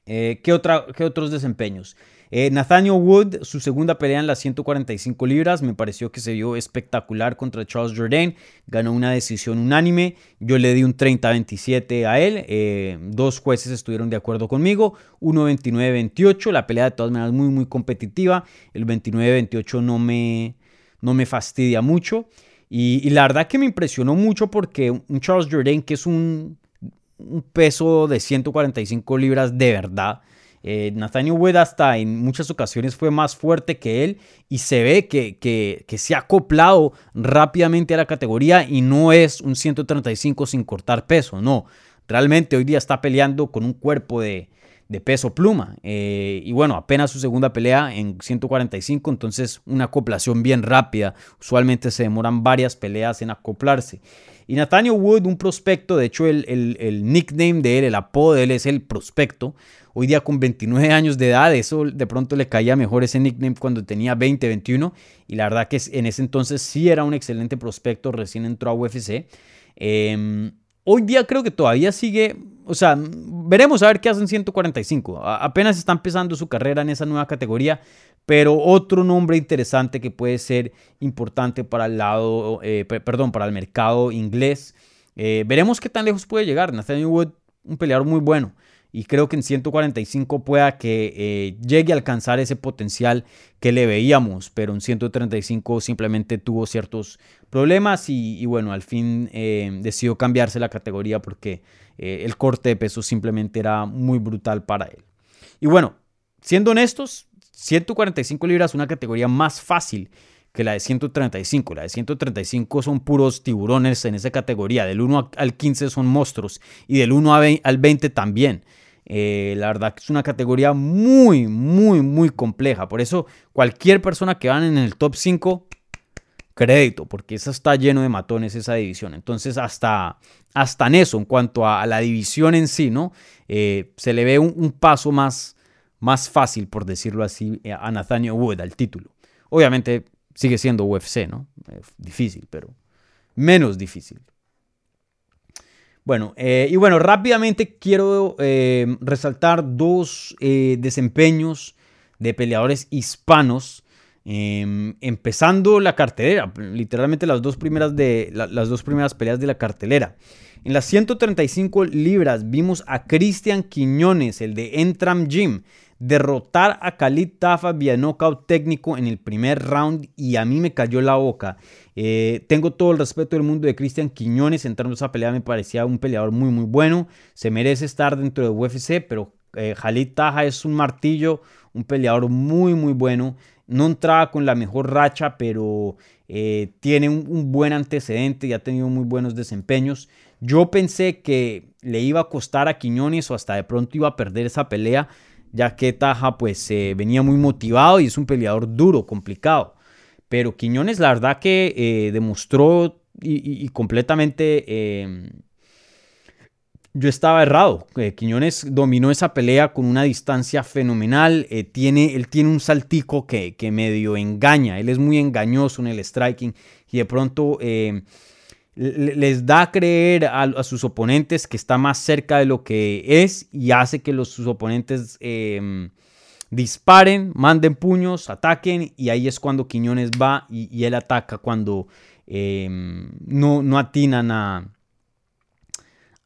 Speaker 3: Eh, ¿qué, otra, ¿Qué otros desempeños? Eh, Nathaniel Wood, su segunda pelea en las 145 libras, me pareció que se vio espectacular contra Charles Jourdain. Ganó una decisión unánime. Yo le di un 30-27 a él. Eh, dos jueces estuvieron de acuerdo conmigo. Uno 29-28. La pelea de todas maneras muy, muy competitiva. El 29-28 no me, no me fastidia mucho. Y, la verdad que me impresionó mucho porque un Charles Jourdain, que es un, un peso de 145 libras de verdad eh, Nathaniel Wood hasta en muchas ocasiones fue más fuerte que él y se ve que, que, se ha acoplado rápidamente a la categoría y no es un 135 sin cortar peso, no. Realmente hoy día está peleando con un cuerpo de, peso pluma. Eh, y bueno, apenas su segunda pelea en 145, entonces una acoplación bien rápida. Usualmente se demoran varias peleas en acoplarse. Y Nathaniel Wood, un prospecto, de hecho el, el, nickname de él, el apodo de él es el prospecto. Hoy día con 29 años de edad, eso de pronto le caía mejor ese nickname cuando tenía 20, 21. Y la verdad que en ese entonces sí era un excelente prospecto, recién entró a UFC. Em, hoy día creo que todavía sigue, o sea, veremos a ver qué hacen 145. apenas está empezando su carrera en esa nueva categoría, pero otro nombre interesante que puede ser importante para el lado, eh, perdón, para el mercado inglés. Eh, veremos qué tan lejos puede llegar. Nathaniel Wood, un peleador muy bueno y creo que en 145 pueda que eh, llegue a alcanzar ese potencial que le veíamos, pero en 135 simplemente tuvo ciertos problemas y, bueno, al fin eh, decidió cambiarse la categoría porque eh, el corte de peso simplemente era muy brutal para él. Y bueno, siendo honestos, 145 libras es una categoría más fácil que la de 135. La de 135 son puros tiburones en esa categoría. Del 1 al 15 son monstruos y del 1 al 20 también. Eh, la verdad que es una categoría muy, muy, muy compleja. Por eso cualquier persona que van en el top 5, crédito, porque esa está lleno de matones esa división. Entonces hasta, hasta en eso, en cuanto a, la división en sí, ¿no? Eh, se le ve un, paso más, más fácil, por decirlo así, a Nathaniel Wood, al título. Obviamente sigue siendo UFC, ¿no? difícil, pero menos difícil. Bueno, eh, y bueno, rápidamente quiero eh, resaltar dos eh, desempeños de peleadores hispanos. Em, empezando la cartelera, literalmente las dos, primeras de, las dos primeras peleas de la cartelera. En las 135 libras vimos a Cristian Quiñones, el de Entram Gym, derrotar a Khalid Tafa vía knockout técnico en el primer round y a mí me cayó la boca. Eh, tengo todo el respeto del mundo de Cristian Quiñones. Entrando a esa pelea me parecía un peleador muy, muy bueno. Se merece estar dentro de UFC, pero eh, Khalid Tafa es un martillo, un peleador muy, muy bueno. No entraba con la mejor racha, pero eh, tiene un, un, buen antecedente y ha tenido muy buenos desempeños. Yo pensé que le iba a costar a Quiñones o hasta de pronto iba a perder esa pelea, ya que Taja pues eh, venía muy motivado y es un peleador duro, complicado. Pero Quiñones la verdad que eh, demostró y, completamente... Em, yo estaba errado. Eh, Quiñones dominó esa pelea con una distancia fenomenal. tiene, él tiene un saltico que, que, medio engaña. Él es muy engañoso en el striking y de pronto em, les da a creer a, sus oponentes que está más cerca de lo que es y hace que los, sus oponentes em, disparen, manden puños, ataquen y ahí es cuando Quiñones va y, él ataca cuando em, no, no, atinan a,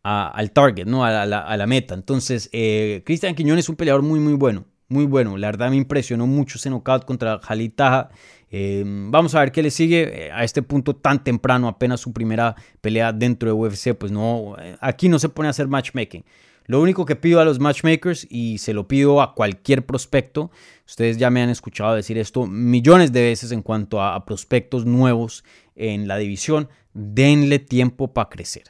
Speaker 3: al target, ¿no? a, la, meta. Entonces, eh, Cristian Quiñones es un peleador muy, muy bueno. Muy bueno, la verdad me impresionó mucho ese knockout contra Jalitaja. Em, vamos a ver qué le sigue eh, a este punto tan temprano, apenas su primera pelea dentro de UFC. Pues no, eh, aquí no se pone a hacer matchmaking. Lo único que pido a los matchmakers y se lo pido a cualquier prospecto, ustedes ya me han escuchado decir esto millones de veces en cuanto a, a prospectos nuevos en la división, denle tiempo para crecer.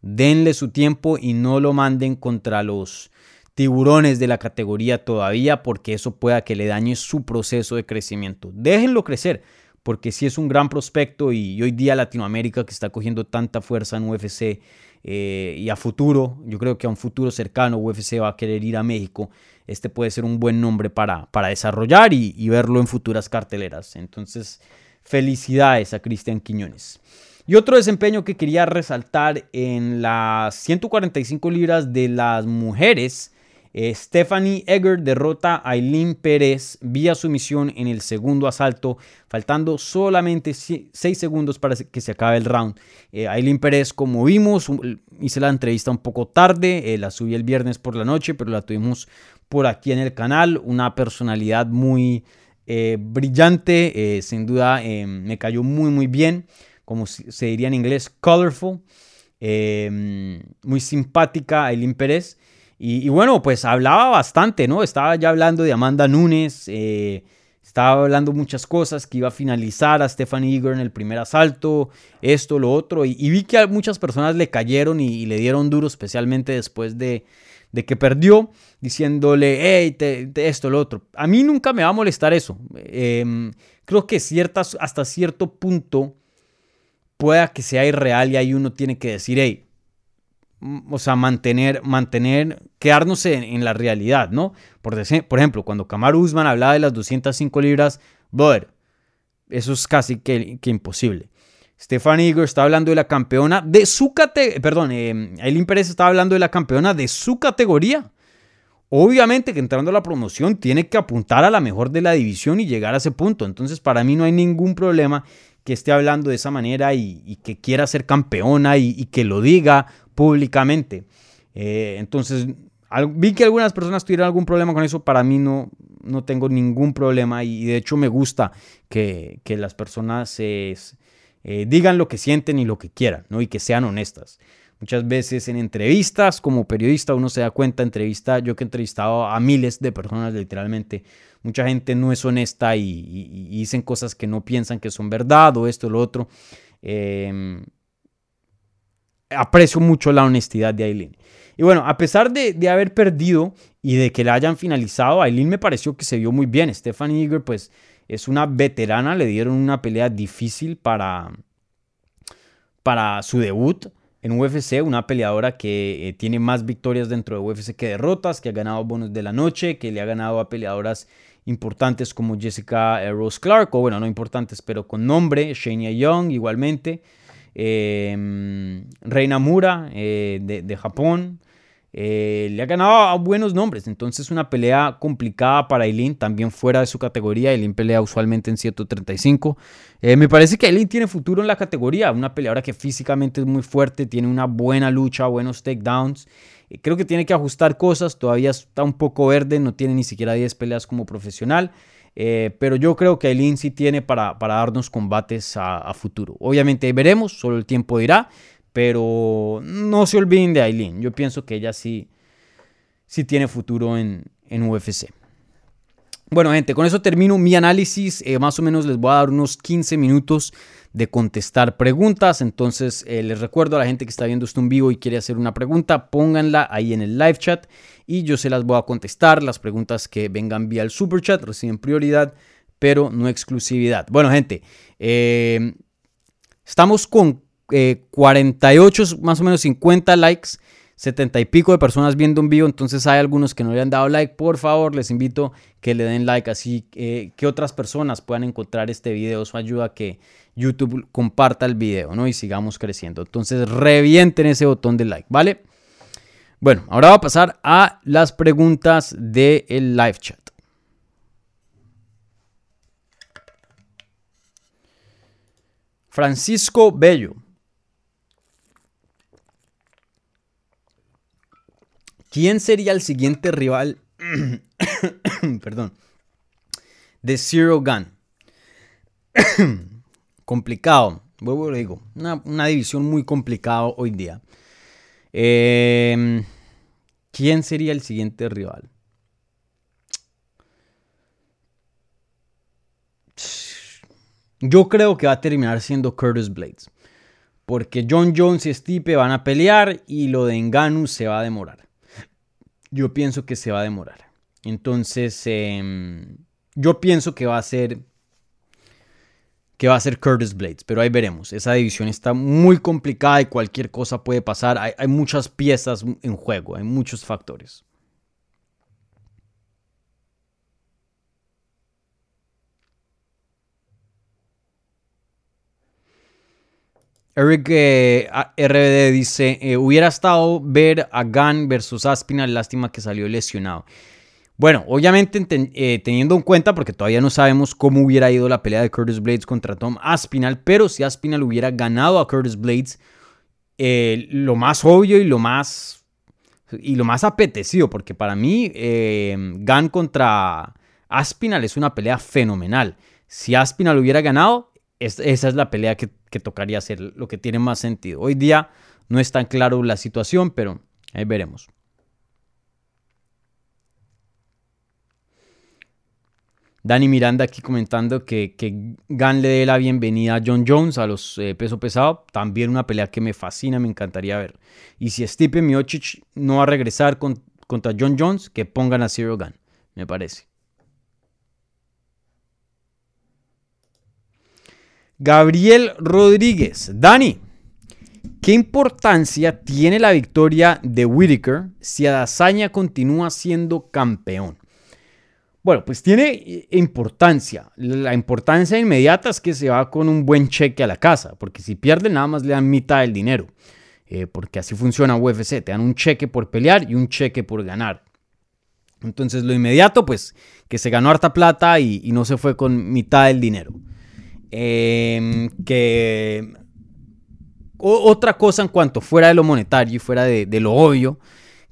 Speaker 3: Denle su tiempo y no lo manden contra los tiburones de la categoría todavía porque eso pueda que le dañe su proceso de crecimiento. Déjenlo crecer porque si es un gran prospecto y hoy día Latinoamérica que está cogiendo tanta fuerza en UFC eh, y a futuro, yo creo que a un futuro cercano UFC va a querer ir a México, este puede ser un buen nombre para, para desarrollar y, y verlo en futuras carteleras. Entonces, felicidades a Cristian Quiñones. Y otro desempeño que quería resaltar en las 145 libras de las mujeres eh, Stephanie Egger derrota a Aileen Pérez vía sumisión en el segundo asalto, faltando solamente 6 segundos para que se acabe el round. Eh, Aileen Pérez, como vimos, hice la entrevista un poco tarde, eh, la subí el viernes por la noche, pero la tuvimos por aquí en el canal. Una personalidad muy brillante, sin duda me cayó muy muy bien, como se diría en inglés, colorful. muy simpática Aileen Pérez. Y, bueno, pues hablaba bastante, ¿no? Estaba ya hablando de Amanda Nunes, eh, estaba hablando muchas cosas, que iba a finalizar a Stephanie Eager en el primer asalto, esto, lo otro, y, vi que a muchas personas le cayeron y, le dieron duro, especialmente después de, que perdió, diciéndole, hey, esto, lo otro. A mí nunca me va a molestar eso. Em, creo que ciertas, hasta cierto punto pueda que sea irreal y ahí uno tiene que decir, hey, o sea, mantener, mantener, quedarnos en, la realidad, ¿no? Por, por ejemplo, cuando Kamaru Usman hablaba de las 205 libras, brother, eso es casi que, imposible. Stefan Igor está hablando de la campeona de su categoría, perdón, eh, Aileen Pérez está hablando de la campeona de su categoría. Obviamente que entrando a la promoción tiene que apuntar a la mejor de la división y llegar a ese punto. Entonces, para mí no hay ningún problema que esté hablando de esa manera y, que quiera ser campeona y, que lo diga públicamente. Eh, entonces, vi que algunas personas tuvieron algún problema con eso, para mí no, no tengo ningún problema y de hecho me gusta que, las personas eh, digan lo que sienten y lo que quieran, ¿no? Y que sean honestas. Muchas veces en entrevistas, como periodista, uno se da cuenta, entrevista, yo que he entrevistado a miles de personas literalmente, mucha gente no es honesta y, dicen cosas que no piensan que son verdad o esto o lo otro. Em, aprecio mucho la honestidad de Aileen. Y bueno, a pesar de, de, haber perdido y de que la hayan finalizado, Aileen me pareció que se vio muy bien. Stephanie Eager, pues es una veterana, le dieron una pelea difícil para, para su debut en UFC, una peleadora que eh, tiene más victorias dentro de UFC que derrotas, que ha ganado bonos de la noche, que le ha ganado a peleadoras importantes como Jessica eh, Rose Clark, o bueno, no importantes, pero con nombre, Shania Young igualmente, em, Reina Mura eh, de, Japón, eh, le ha ganado a buenos nombres, entonces una pelea complicada para Eileen, también fuera de su categoría. Eileen pelea usualmente en 135. Eh, me parece que Eileen tiene futuro en la categoría, una peleadora que físicamente es muy fuerte, tiene una buena lucha, buenos takedowns. Creo que tiene que ajustar cosas, todavía está un poco verde, no tiene ni siquiera 10 peleas como profesional. Pero yo creo que Eileen sí tiene para, para darnos combates a, a futuro. Obviamente veremos, solo el tiempo dirá. Pero no se olviden de Aileen. Yo pienso que ella sí, sí tiene futuro en, en UFC. Bueno, gente, con eso termino mi análisis. Eh, más o menos les voy a dar unos 15 minutos de contestar preguntas. Entonces, eh, les recuerdo a la gente que está viendo esto en vivo y quiere hacer una pregunta, pónganla ahí en el live chat y yo se las voy a contestar. Las preguntas que vengan vía el super chat reciben prioridad, pero no exclusividad. Bueno, gente, eh, estamos con 48, eh, más o menos 50 likes, 70 y pico de personas viendo un vivo, entonces hay algunos que no le han dado like, por favor les invito que le den like así que otras personas puedan encontrar este video, eso ayuda a que YouTube comparta el video, ¿no? Y sigamos creciendo. Entonces revienten ese botón de like, ¿vale? Bueno, ahora va a pasar a las preguntas del live chat. Francisco Bello. ¿Quién sería el siguiente rival? Perdón. De Zero Gun. complicado. Vuelvo lo digo. Una, división muy complicada hoy día. Em, ¿Quién sería el siguiente rival? Yo creo que va a terminar siendo Curtis Blades. Porque John Jones y Stipe van a pelear y lo de Enganu se va a demorar yo pienso que se va a demorar. Entonces, em, yo pienso que va a ser que va a ser Curtis Blades, pero ahí veremos. Esa división está muy complicada y cualquier cosa puede pasar. Hay, muchas piezas en juego, hay muchos factores. Eric eh, RBD dice, eh, hubiera estado ver a Gunn versus Aspinal, lástima que salió lesionado. Bueno, obviamente eh, teniendo en cuenta, porque todavía no sabemos cómo hubiera ido la pelea de Curtis Blades contra Tom Aspinal, pero si Aspinal hubiera ganado a Curtis Blades, lo más obvio y lo más, y lo más apetecido, porque para mí Gunn contra Aspinal es una pelea fenomenal. Si Aspinal hubiera ganado, esa es la pelea que, tocaría hacer, lo que tiene más sentido. Hoy día no es tan claro la situación, pero ahí veremos. Dani Miranda aquí comentando que, que Gan le dé la bienvenida a John Jones a los eh, peso pesado. También una pelea que me fascina, me encantaría ver. Y si Stipe Miocic no va a regresar contra John Jones, que pongan a Zero Gun, me parece. Gabriel Rodríguez. Dani, ¿qué importancia tiene la victoria de Whitaker si Adesanya continúa siendo campeón? Bueno, pues tiene importancia. La importancia inmediata es que se va con un buen cheque a la casa, porque si pierde nada más le dan mitad del dinero, eh, porque así funciona UFC, te dan un cheque por pelear y un cheque por ganar. Entonces lo inmediato, pues que se ganó harta plata y, no se fue con mitad del dinero. Em, que otra cosa en cuanto fuera de lo monetario y fuera de, lo obvio,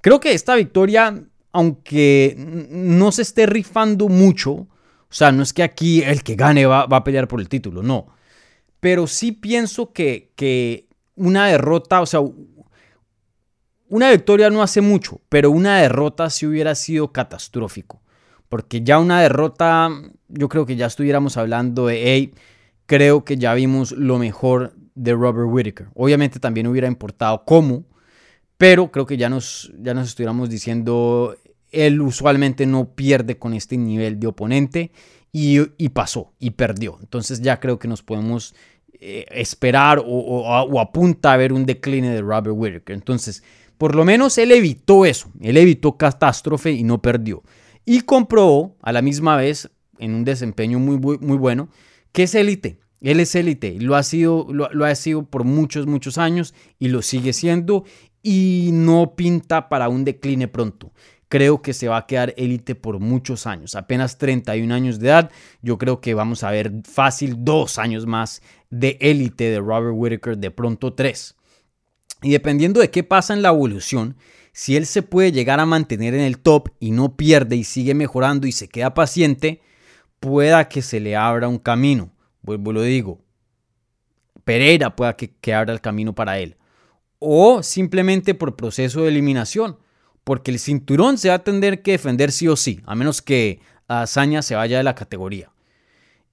Speaker 3: creo que esta victoria, aunque no se esté rifando mucho, o sea, no es que aquí el que gane va, a pelear por el título, no. Pero sí pienso que, que una derrota, o sea, una victoria no hace mucho, pero una derrota sí hubiera sido catastrófico. Porque ya una derrota, yo creo que ya estuviéramos hablando de, hey, creo que ya vimos lo mejor de Robert Whittaker. Obviamente también hubiera importado cómo, pero creo que ya nos, ya nos estuviéramos diciendo, él usualmente no pierde con este nivel de oponente y, pasó y perdió. Entonces ya creo que nos podemos eh, esperar o, apunta a ver un decline de Robert Whittaker. Entonces, por lo menos él evitó eso, él evitó catástrofe y no perdió. Y comprobó a la misma vez, en un desempeño muy, muy bueno, que es élite. Él es élite, lo ha sido, lo, ha sido por muchos, muchos años y lo sigue siendo y no pinta para un decline pronto. Creo que se va a quedar élite por muchos años, apenas 31 años de edad. Yo creo que vamos a ver fácil dos años más de élite de Robert Whittaker, de pronto tres. Y dependiendo de qué pasa en la evolución, si él se puede llegar a mantener en el top y no pierde y sigue mejorando y se queda paciente, pueda que se le abra un camino. Vuelvo lo digo. Pereira pueda que, que abra el camino para él. O simplemente por proceso de eliminación. Porque el cinturón se va a tener que defender sí o sí, a menos que Hazaña se vaya de la categoría.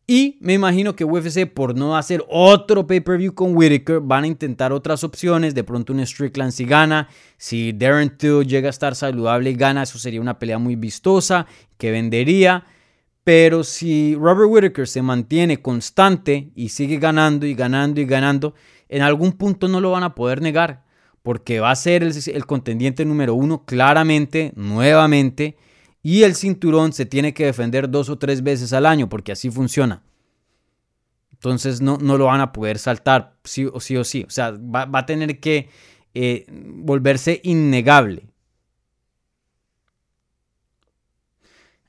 Speaker 3: Y me imagino que UFC, por no hacer otro pay-per-view con Whitaker, van a intentar otras opciones. De pronto un Strickland si gana. Si Darren Till llega a estar saludable y gana, eso sería una pelea muy vistosa que vendería. Pero si Robert Whitaker se mantiene constante y sigue ganando y ganando y ganando, en algún punto no lo van a poder negar. Porque va a ser el, contendiente número uno claramente, nuevamente y el cinturón se tiene que defender dos o tres veces al año, porque así funciona. Entonces no, no lo van a poder saltar, sí o sí o sí. O sea, va, a tener que eh, volverse innegable.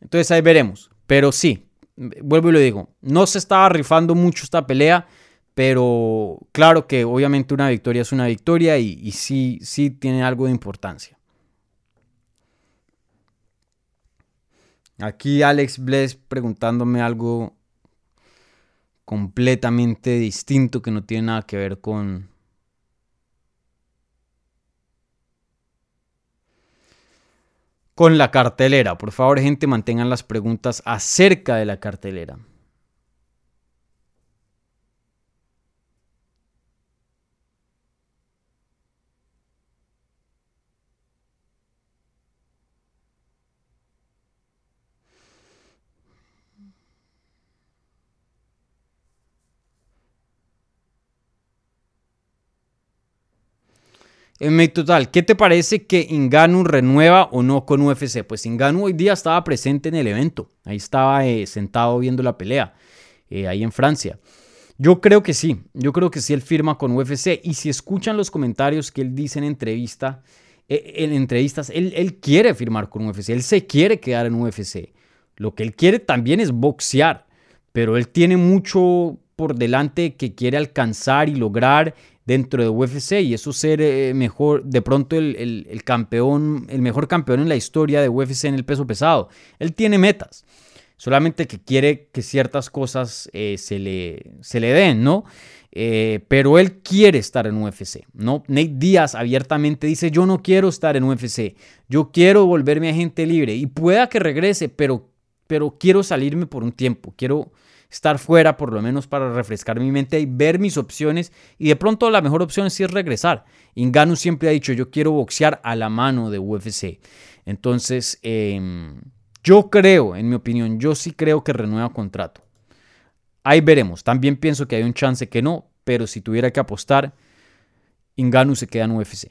Speaker 3: Entonces ahí veremos. Pero sí, vuelvo y lo digo, no se estaba rifando mucho esta pelea, pero claro que obviamente una victoria es una victoria y, sí, sí tiene algo de importancia. Aquí Alex Bless preguntándome algo completamente distinto que no tiene nada que ver con... Con la cartelera. Por favor, gente, mantengan las preguntas acerca de la cartelera. En total, ¿qué te parece que Inganu renueva o no con UFC? Pues Inganu hoy día estaba presente en el evento. Ahí estaba eh, sentado viendo la pelea, eh, ahí en Francia. Yo creo que sí, yo creo que sí él firma con UFC. Y si escuchan los comentarios que él dice en entrevista, eh, en entrevistas, él, él quiere firmar con UFC, él se quiere quedar en UFC. Lo que él quiere también es boxear, pero él tiene mucho por delante que quiere alcanzar y lograr dentro de UFC y eso ser eh, mejor, de pronto el, campeón, el mejor campeón en la historia de UFC en el peso pesado. Él tiene metas, solamente que quiere que ciertas cosas eh, se, le, se le den, ¿no? Eh, pero él quiere estar en UFC, ¿no? Nate Díaz abiertamente dice, yo no quiero estar en UFC, yo quiero volverme agente libre y pueda que regrese, pero, pero quiero salirme por un tiempo, quiero estar fuera por lo menos para refrescar mi mente y ver mis opciones y de pronto la mejor opción sí es regresar. Inganu siempre ha dicho yo quiero boxear a la mano de UFC. Entonces em, yo creo, en mi opinión, yo sí creo que renueva contrato. Ahí veremos. También pienso que hay un chance que no, pero si tuviera que apostar, Inganu se queda en UFC.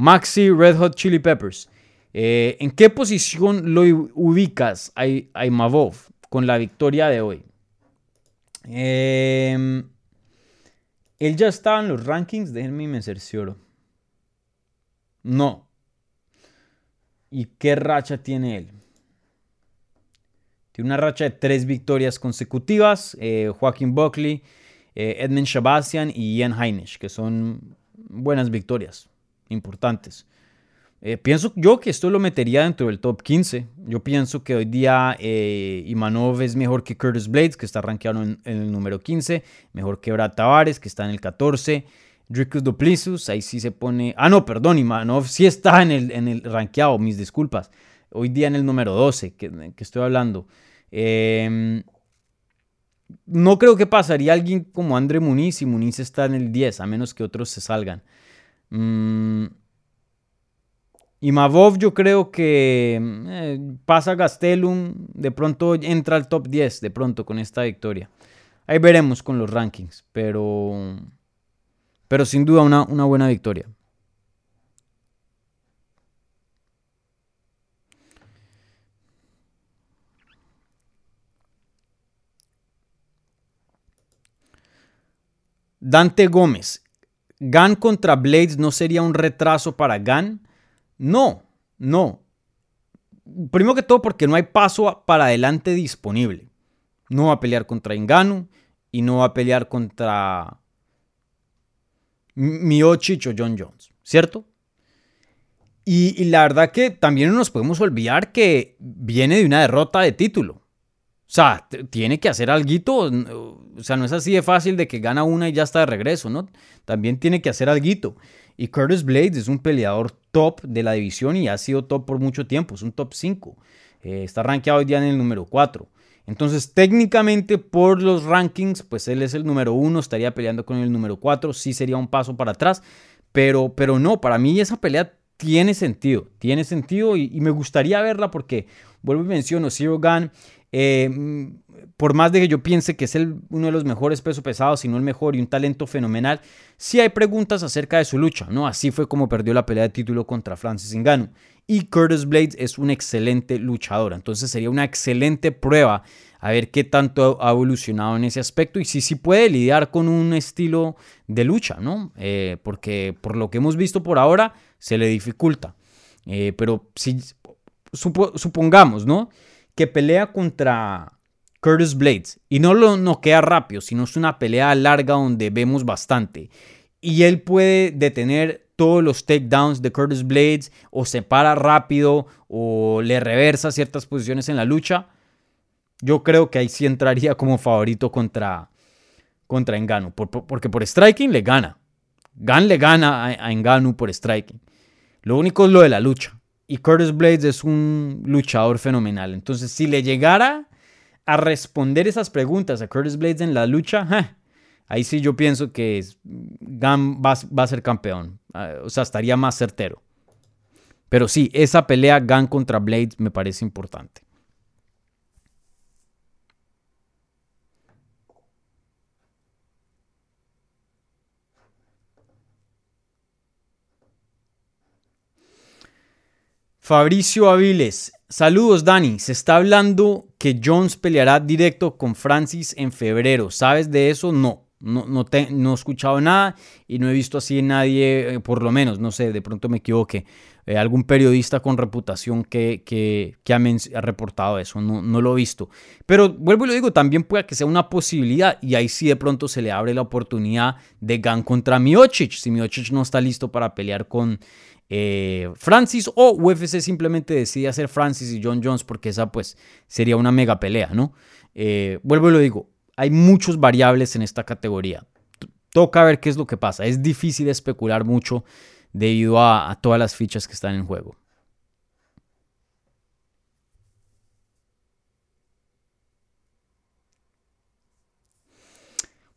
Speaker 3: Maxi Red Hot Chili Peppers. Eh, ¿En qué posición lo ubicas a, Mavov con la victoria de hoy? Em, él ya estaba en los rankings, déjenme me cercioro. No. ¿Y qué racha tiene él? Tiene una racha de tres victorias consecutivas. Eh, Joaquín Buckley, eh, Edmund Shabazian y Ian Heinisch, que son buenas victorias importantes. Eh, pienso yo que esto lo metería dentro del top 15. Yo pienso que hoy día eh, Imanov es mejor que Curtis Blades, que está rankeado en, el número 15, mejor que Brad Tavares, que está en el 14. Dricus Duplessis, ahí sí se pone. Ah, no, perdón, Imanov sí está en el, en el rankeado, mis disculpas. Hoy día en el número 12, que, estoy hablando. Em, no creo que pasaría alguien como André Muniz y Muniz está en el 10, a menos que otros se salgan. Mm, y Mavov yo creo que eh, pasa Gastelum, de pronto entra al top 10, de pronto con esta victoria. Ahí veremos con los rankings, pero, pero sin duda una, una buena victoria. Dante Gómez, ¿Gan contra Blades no sería un retraso para Gan? No, no. Primero que todo porque no hay paso para adelante disponible. No va a pelear contra Inganu y no va a pelear contra Miocic o John Jones, ¿cierto? Y, y, la verdad que también no nos podemos olvidar que viene de una derrota de título. O sea, tiene que hacer algo. O sea, no es así de fácil de que gana una y ya está de regreso, ¿no? También tiene que hacer algo. Y Curtis Blades es un peleador top de la división y ha sido top por mucho tiempo, es un top 5. Eh, está rankeado hoy día en el número 4. Entonces, técnicamente, por los rankings, pues él es el número 1, estaría peleando con el número 4, sí sería un paso para atrás, pero, pero no, para mí esa pelea tiene sentido, tiene sentido y, y me gustaría verla porque, vuelvo y menciono, Zero Gun eh, por más de que yo piense que es uno de los mejores pesos pesados, si no el mejor y un talento fenomenal, sí hay preguntas acerca de su lucha, ¿no? Así fue como perdió la pelea de título contra Francis Ngannou. Y Curtis Blades es un excelente luchador, entonces sería una excelente prueba a ver qué tanto ha evolucionado en ese aspecto y si sí puede lidiar con un estilo de lucha, ¿no? Eh, porque por lo que hemos visto por ahora se le dificulta. Eh, pero si supongamos, ¿no? Que pelea contra Curtis Blades y no lo noquea rápido, sino es una pelea larga donde vemos bastante. Y él puede detener todos los takedowns de Curtis Blades o se para rápido o le reversa ciertas posiciones en la lucha. Yo creo que ahí sí entraría como favorito contra, contra Engano, porque por striking le gana. Gan le gana a, a Engano por striking. Lo único es lo de la lucha. Y Curtis Blades es un luchador fenomenal. Entonces, si le llegara a responder esas preguntas a Curtis Blades en la lucha, ahí sí yo pienso que Gunn va, a ser campeón. Ah, o sea, estaría más certero. Pero sí, esa pelea Gunn contra Blades me parece importante. Fabricio Aviles. Saludos, Dani. Se está hablando que Jones peleará directo con Francis en febrero. ¿Sabes de eso? No. No, no, no he escuchado nada y no he visto así nadie, eh, por lo menos, no sé, de pronto me equivoqué. Eh, algún periodista con reputación que, que, ha, reportado eso, no, no lo he visto. Pero vuelvo y lo digo, también puede que sea una posibilidad y ahí sí de pronto se le abre la oportunidad de Gan contra Miocic. Si Miocic no está listo para pelear con, eh, Francis o UFC simplemente decide hacer Francis y John Jones porque esa pues sería una mega pelea, ¿no? Eh, vuelvo y lo digo, hay muchos variables en esta categoría. Toca ver qué es lo que pasa. Es difícil especular mucho debido a, todas las fichas que están en juego.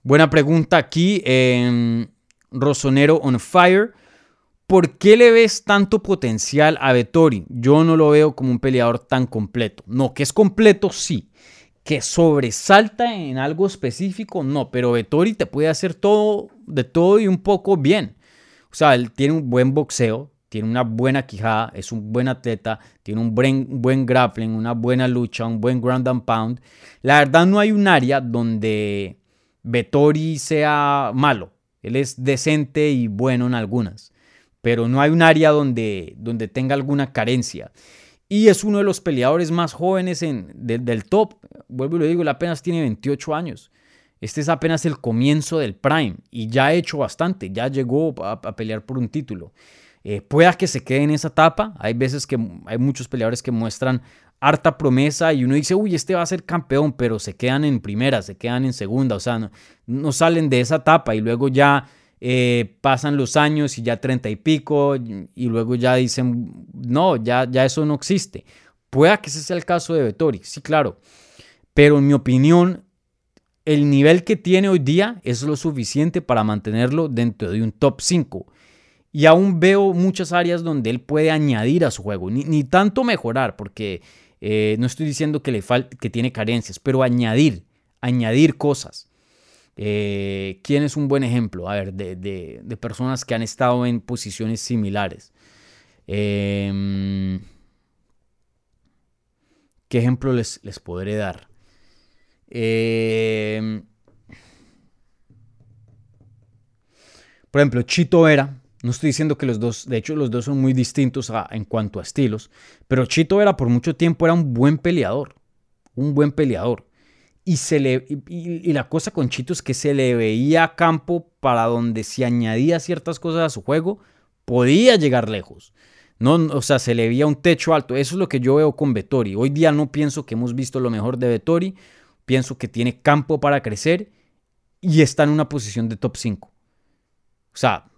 Speaker 3: Buena pregunta aquí. Rosonero on Fire. ¿Por qué le ves tanto potencial a Vettori? Yo no lo veo como un peleador tan completo. No, que es completo, sí. Que sobresalta en algo específico, no. Pero Vettori te puede hacer todo, de todo y un poco bien. O sea, él tiene un buen boxeo, tiene una buena quijada, es un buen atleta, tiene un buen, buen grappling, una buena lucha, un buen ground and pound. La verdad no hay un área donde Vettori sea malo. Él es decente y bueno en algunas pero no hay un área donde, donde tenga alguna carencia. Y es uno de los peleadores más jóvenes en, del top. Vuelvo y lo digo, apenas tiene 28 años. Este es apenas el comienzo del Prime y ya ha hecho bastante, ya llegó a, pelear por un título. Eh, pueda que se quede en esa etapa. Hay veces que hay muchos peleadores que muestran harta promesa y uno dice, uy, este va a ser campeón, pero se quedan en primera, se quedan en segunda, o sea, no, salen de esa etapa y luego ya eh, pasan los años y ya treinta y pico y luego ya dicen, no, ya, ya eso no existe. Pueda que ese sea el caso de Vettori, sí, claro, pero en mi opinión el nivel que tiene hoy día es lo suficiente para mantenerlo dentro de un top 5. Y aún veo muchas áreas donde él puede añadir a su juego, ni, tanto mejorar, porque eh, no estoy diciendo que, le que tiene carencias, pero añadir, añadir cosas. Eh, ¿Quién es un buen ejemplo? A ver, de, personas que han estado en posiciones similares. Em, ¿Qué ejemplo les, les podré dar? Em, por ejemplo, Chito Vera. No estoy diciendo que los dos, de hecho los dos son muy distintos en cuanto a estilos, pero Chito Vera por mucho tiempo era un buen peleador, un buen peleador. Y, se le, y, la cosa con Chito es que se le veía campo para donde si añadía ciertas cosas a su juego, podía llegar lejos. No, o sea, se le veía un techo alto. Eso es lo que yo veo con Vettori. Hoy día no pienso que hemos visto lo mejor de Vettori. Pienso que tiene campo para crecer y está en una posición de top 5. O sea,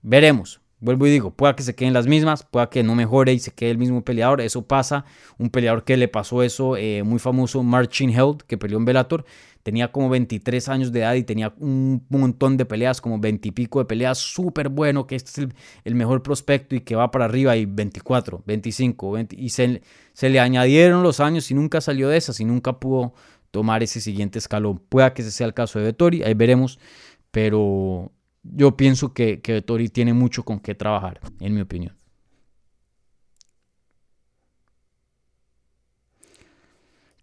Speaker 3: veremos. Vuelvo y digo, pueda que se queden las mismas, pueda que no mejore y se quede el mismo peleador. Eso pasa. Un peleador que le pasó eso, eh, muy famoso, Marcin Held, que peleó en Bellator, tenía como 23 años de edad y tenía un montón de peleas, como 20 y pico de peleas, súper bueno, que este es el, mejor prospecto y que va para arriba y 24, 25, 20, y se, se le añadieron los años y nunca salió de esas y nunca pudo tomar ese siguiente escalón. Pueda que ese sea el caso de Vettori, ahí veremos, pero yo pienso que, que Tori tiene mucho con qué trabajar, en mi opinión.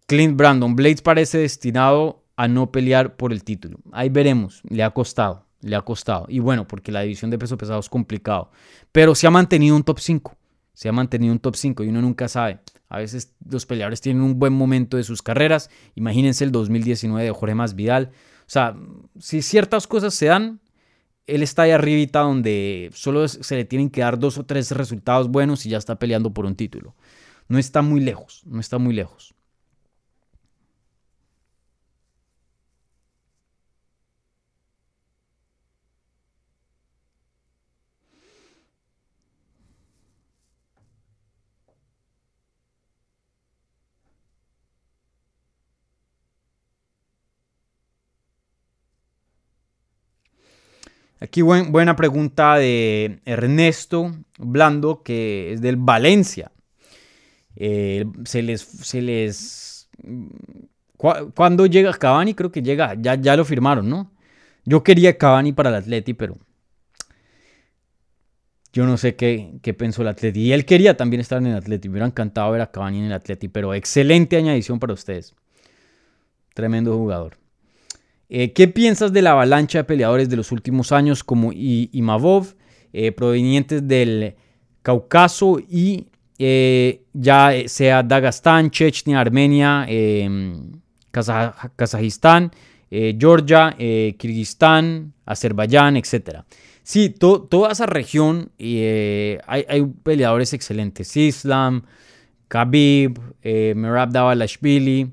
Speaker 3: Clint Brandon, Blades parece destinado a no pelear por el título. Ahí veremos, le ha costado, le ha costado. Y bueno, porque la división de peso pesado es complicado. Pero se ha mantenido un top 5, se ha mantenido un top 5 y uno nunca sabe. A veces los peleadores tienen un buen momento de sus carreras. Imagínense el 2019 de Jorge Masvidal. O sea, si ciertas cosas se dan, él está ahí arribita donde solo se le tienen que dar dos o tres resultados buenos y ya está peleando por un título. No está muy lejos, no está muy lejos. Aquí buena pregunta de Ernesto Blando, que es del Valencia. Eh, se les... Se les ¿Cuándo llega Cavani? Creo que llega, ya, ya lo firmaron, ¿no? Yo quería Cavani para el Atleti, pero yo no sé qué, qué, pensó el Atleti. Y él quería también estar en el Atleti. Me hubiera encantado ver a Cavani en el Atleti, pero excelente añadición para ustedes. Tremendo jugador. Eh, ¿Qué piensas de la avalancha de peleadores de los últimos años como Imavov, eh, provenientes del Cáucaso y eh, ya sea Dagestán, Chechnya, Armenia, em, Kazajistán, Georgia, Kirguistán, Azerbaiyán, etc. Sí, toda esa región hay, hay, peleadores excelentes. Islam, Khabib, Merab Davalashvili,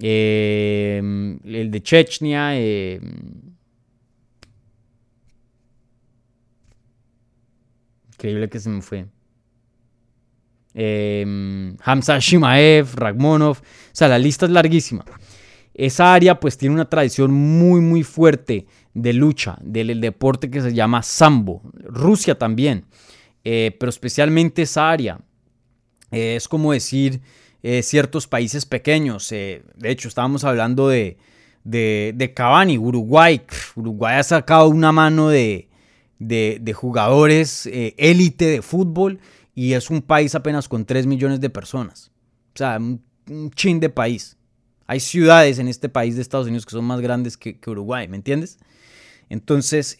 Speaker 3: Em, el de Chechnya. Em, increíble que se me fue. Eh, Hamza Shimaev, Ragmonov. O sea, la lista es larguísima. Esa área pues tiene una tradición muy muy fuerte de lucha, del deporte que se llama Sambo. Rusia también. Eh, pero especialmente esa área. Eh, es como decir eh, ciertos países pequeños. Eh, de hecho, estábamos hablando de, de, de, Cavani, Uruguay. Uruguay ha sacado una mano de, de jugadores eh, élite de fútbol y es un país apenas con 3 millones de personas. O sea, un, chin de país. Hay ciudades en este país de Estados Unidos que son más grandes que Uruguay, ¿me entiendes? Entonces,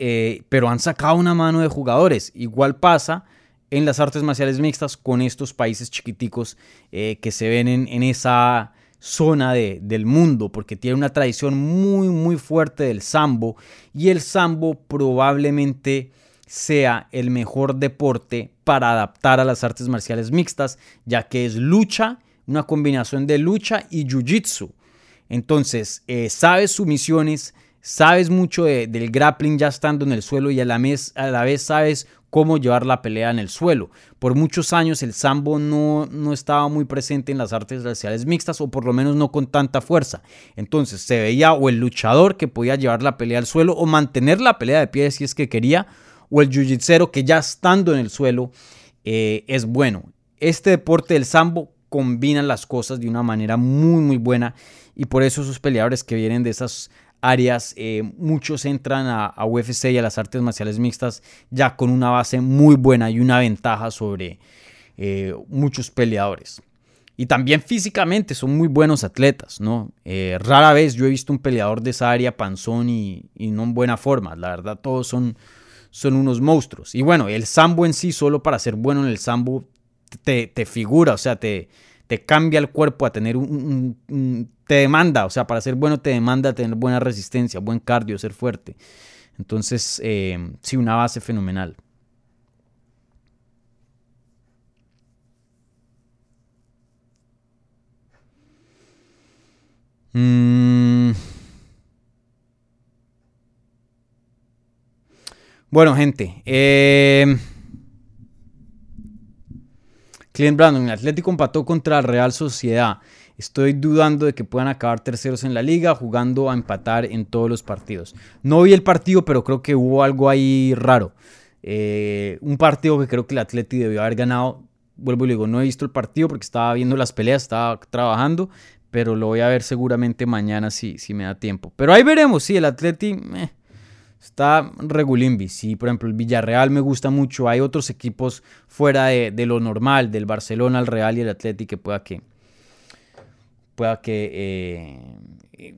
Speaker 3: pero han sacado una mano de jugadores. Igual pasa en las artes marciales mixtas con estos países chiquiticos eh, que se ven en, esa zona de, del mundo porque tiene una tradición muy muy fuerte del sambo y el sambo probablemente sea el mejor deporte para adaptar a las artes marciales mixtas ya que es lucha, una combinación de lucha y jiu-jitsu. Entonces, eh, sabes sumisiones, sabes mucho del grappling ya estando en el suelo y a la, a la vez sabes cómo llevar la pelea en el suelo. Por muchos años el sambo no, no estaba muy presente en las artes marciales mixtas o por lo menos no con tanta fuerza. Entonces se veía o el luchador que podía llevar la pelea al suelo o mantener la pelea de pie si es que quería, o el jiu que ya estando en el suelo eh, es bueno. Este deporte del sambo combina las cosas de una manera muy muy buena y por eso esos peleadores que vienen de esas áreas. Eh, muchos entran a, UFC y a las artes marciales mixtas ya con una base muy buena y una ventaja sobre eh, muchos peleadores. Y también físicamente son muy buenos atletas, ¿no? Eh, rara vez yo he visto un peleador de esa área panzón y, no en buena forma. La verdad, todos son, son unos monstruos. Y bueno, el sambo en sí, solo para ser bueno en el sambo, te, te figura, o sea, te, te cambia el cuerpo a tener un, te demanda, o sea, para ser bueno te demanda tener buena resistencia, buen cardio, ser fuerte. Entonces, eh, sí, una base fenomenal. Mm. Bueno, gente. Eh... Brandon, el Atlético empató contra Real Sociedad. Estoy dudando de que puedan acabar terceros en la liga jugando a empatar en todos los partidos. No vi el partido, pero creo que hubo algo ahí raro. Eh, un partido que creo que el Atlético debió haber ganado. Vuelvo y digo, no he visto el partido porque estaba viendo las peleas, estaba trabajando, pero lo voy a ver seguramente mañana si, si me da tiempo. Pero ahí veremos, sí, el Atlético... Eh, Está regulimbi. Sí, por ejemplo, el Villarreal me gusta mucho. Hay otros equipos fuera de, lo normal, del Barcelona, el Real y el Atlético que pueda que que eh,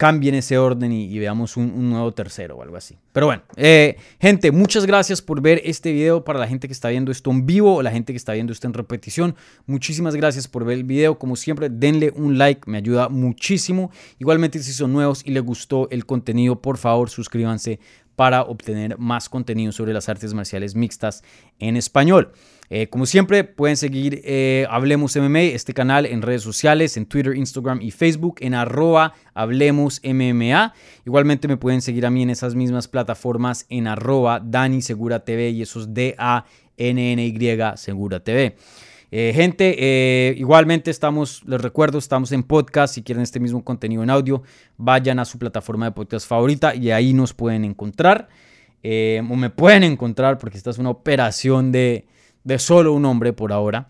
Speaker 3: cambien ese orden y, veamos un, nuevo tercero o algo así. Pero bueno, eh, gente, muchas gracias por ver este video. Para la gente que está viendo esto en vivo o la gente que está viendo esto en repetición, muchísimas gracias por ver el video. Como siempre, denle un like, me ayuda muchísimo. Igualmente, si son nuevos y les gustó el contenido, por favor, suscríbanse para obtener más contenido sobre las artes marciales mixtas en español. Eh, como siempre, pueden seguir eh, Hablemos MMA, este canal en redes sociales, en Twitter, Instagram y Facebook, en arroba Hablemos MMA. Igualmente me pueden seguir a mí en esas mismas plataformas en arroba Dani Segura TV y eso es D-A-N-N-Y Segura TV. Eh, gente, igualmente estamos, les recuerdo, estamos en podcast. Si quieren este mismo contenido en audio, vayan a su plataforma de podcast favorita y ahí nos pueden encontrar. o me pueden encontrar porque esta es una operación de, de solo un hombre por ahora.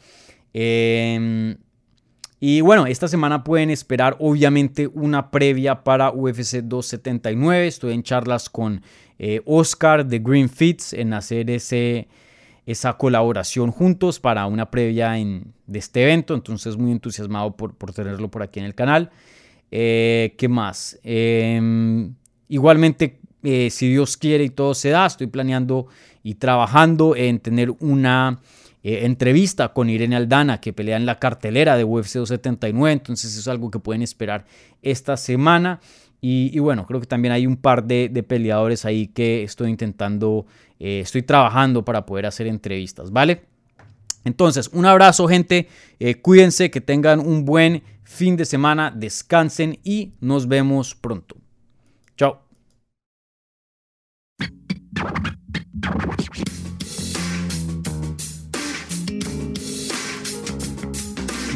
Speaker 3: Y bueno, esta semana pueden esperar obviamente una previa para UFC 279. Estoy en charlas con eh, Oscar de Green Fits en hacer ese, esa colaboración juntos para una previa en, de este evento. Entonces muy entusiasmado por, por tenerlo por aquí en el canal. Eh, ¿Qué más? Em, igualmente, eh, si Dios quiere y todo se da, estoy planeando y trabajando en tener una eh, entrevista con Irene Aldana que pelea en la cartelera de UFC 279, entonces es algo que pueden esperar esta semana. Y, bueno, creo que también hay un par de, peleadores ahí que estoy intentando, eh, estoy trabajando para poder hacer entrevistas, ¿vale? Entonces, un abrazo gente, eh, cuídense, que tengan un buen fin de semana, descansen y nos vemos pronto. Chao.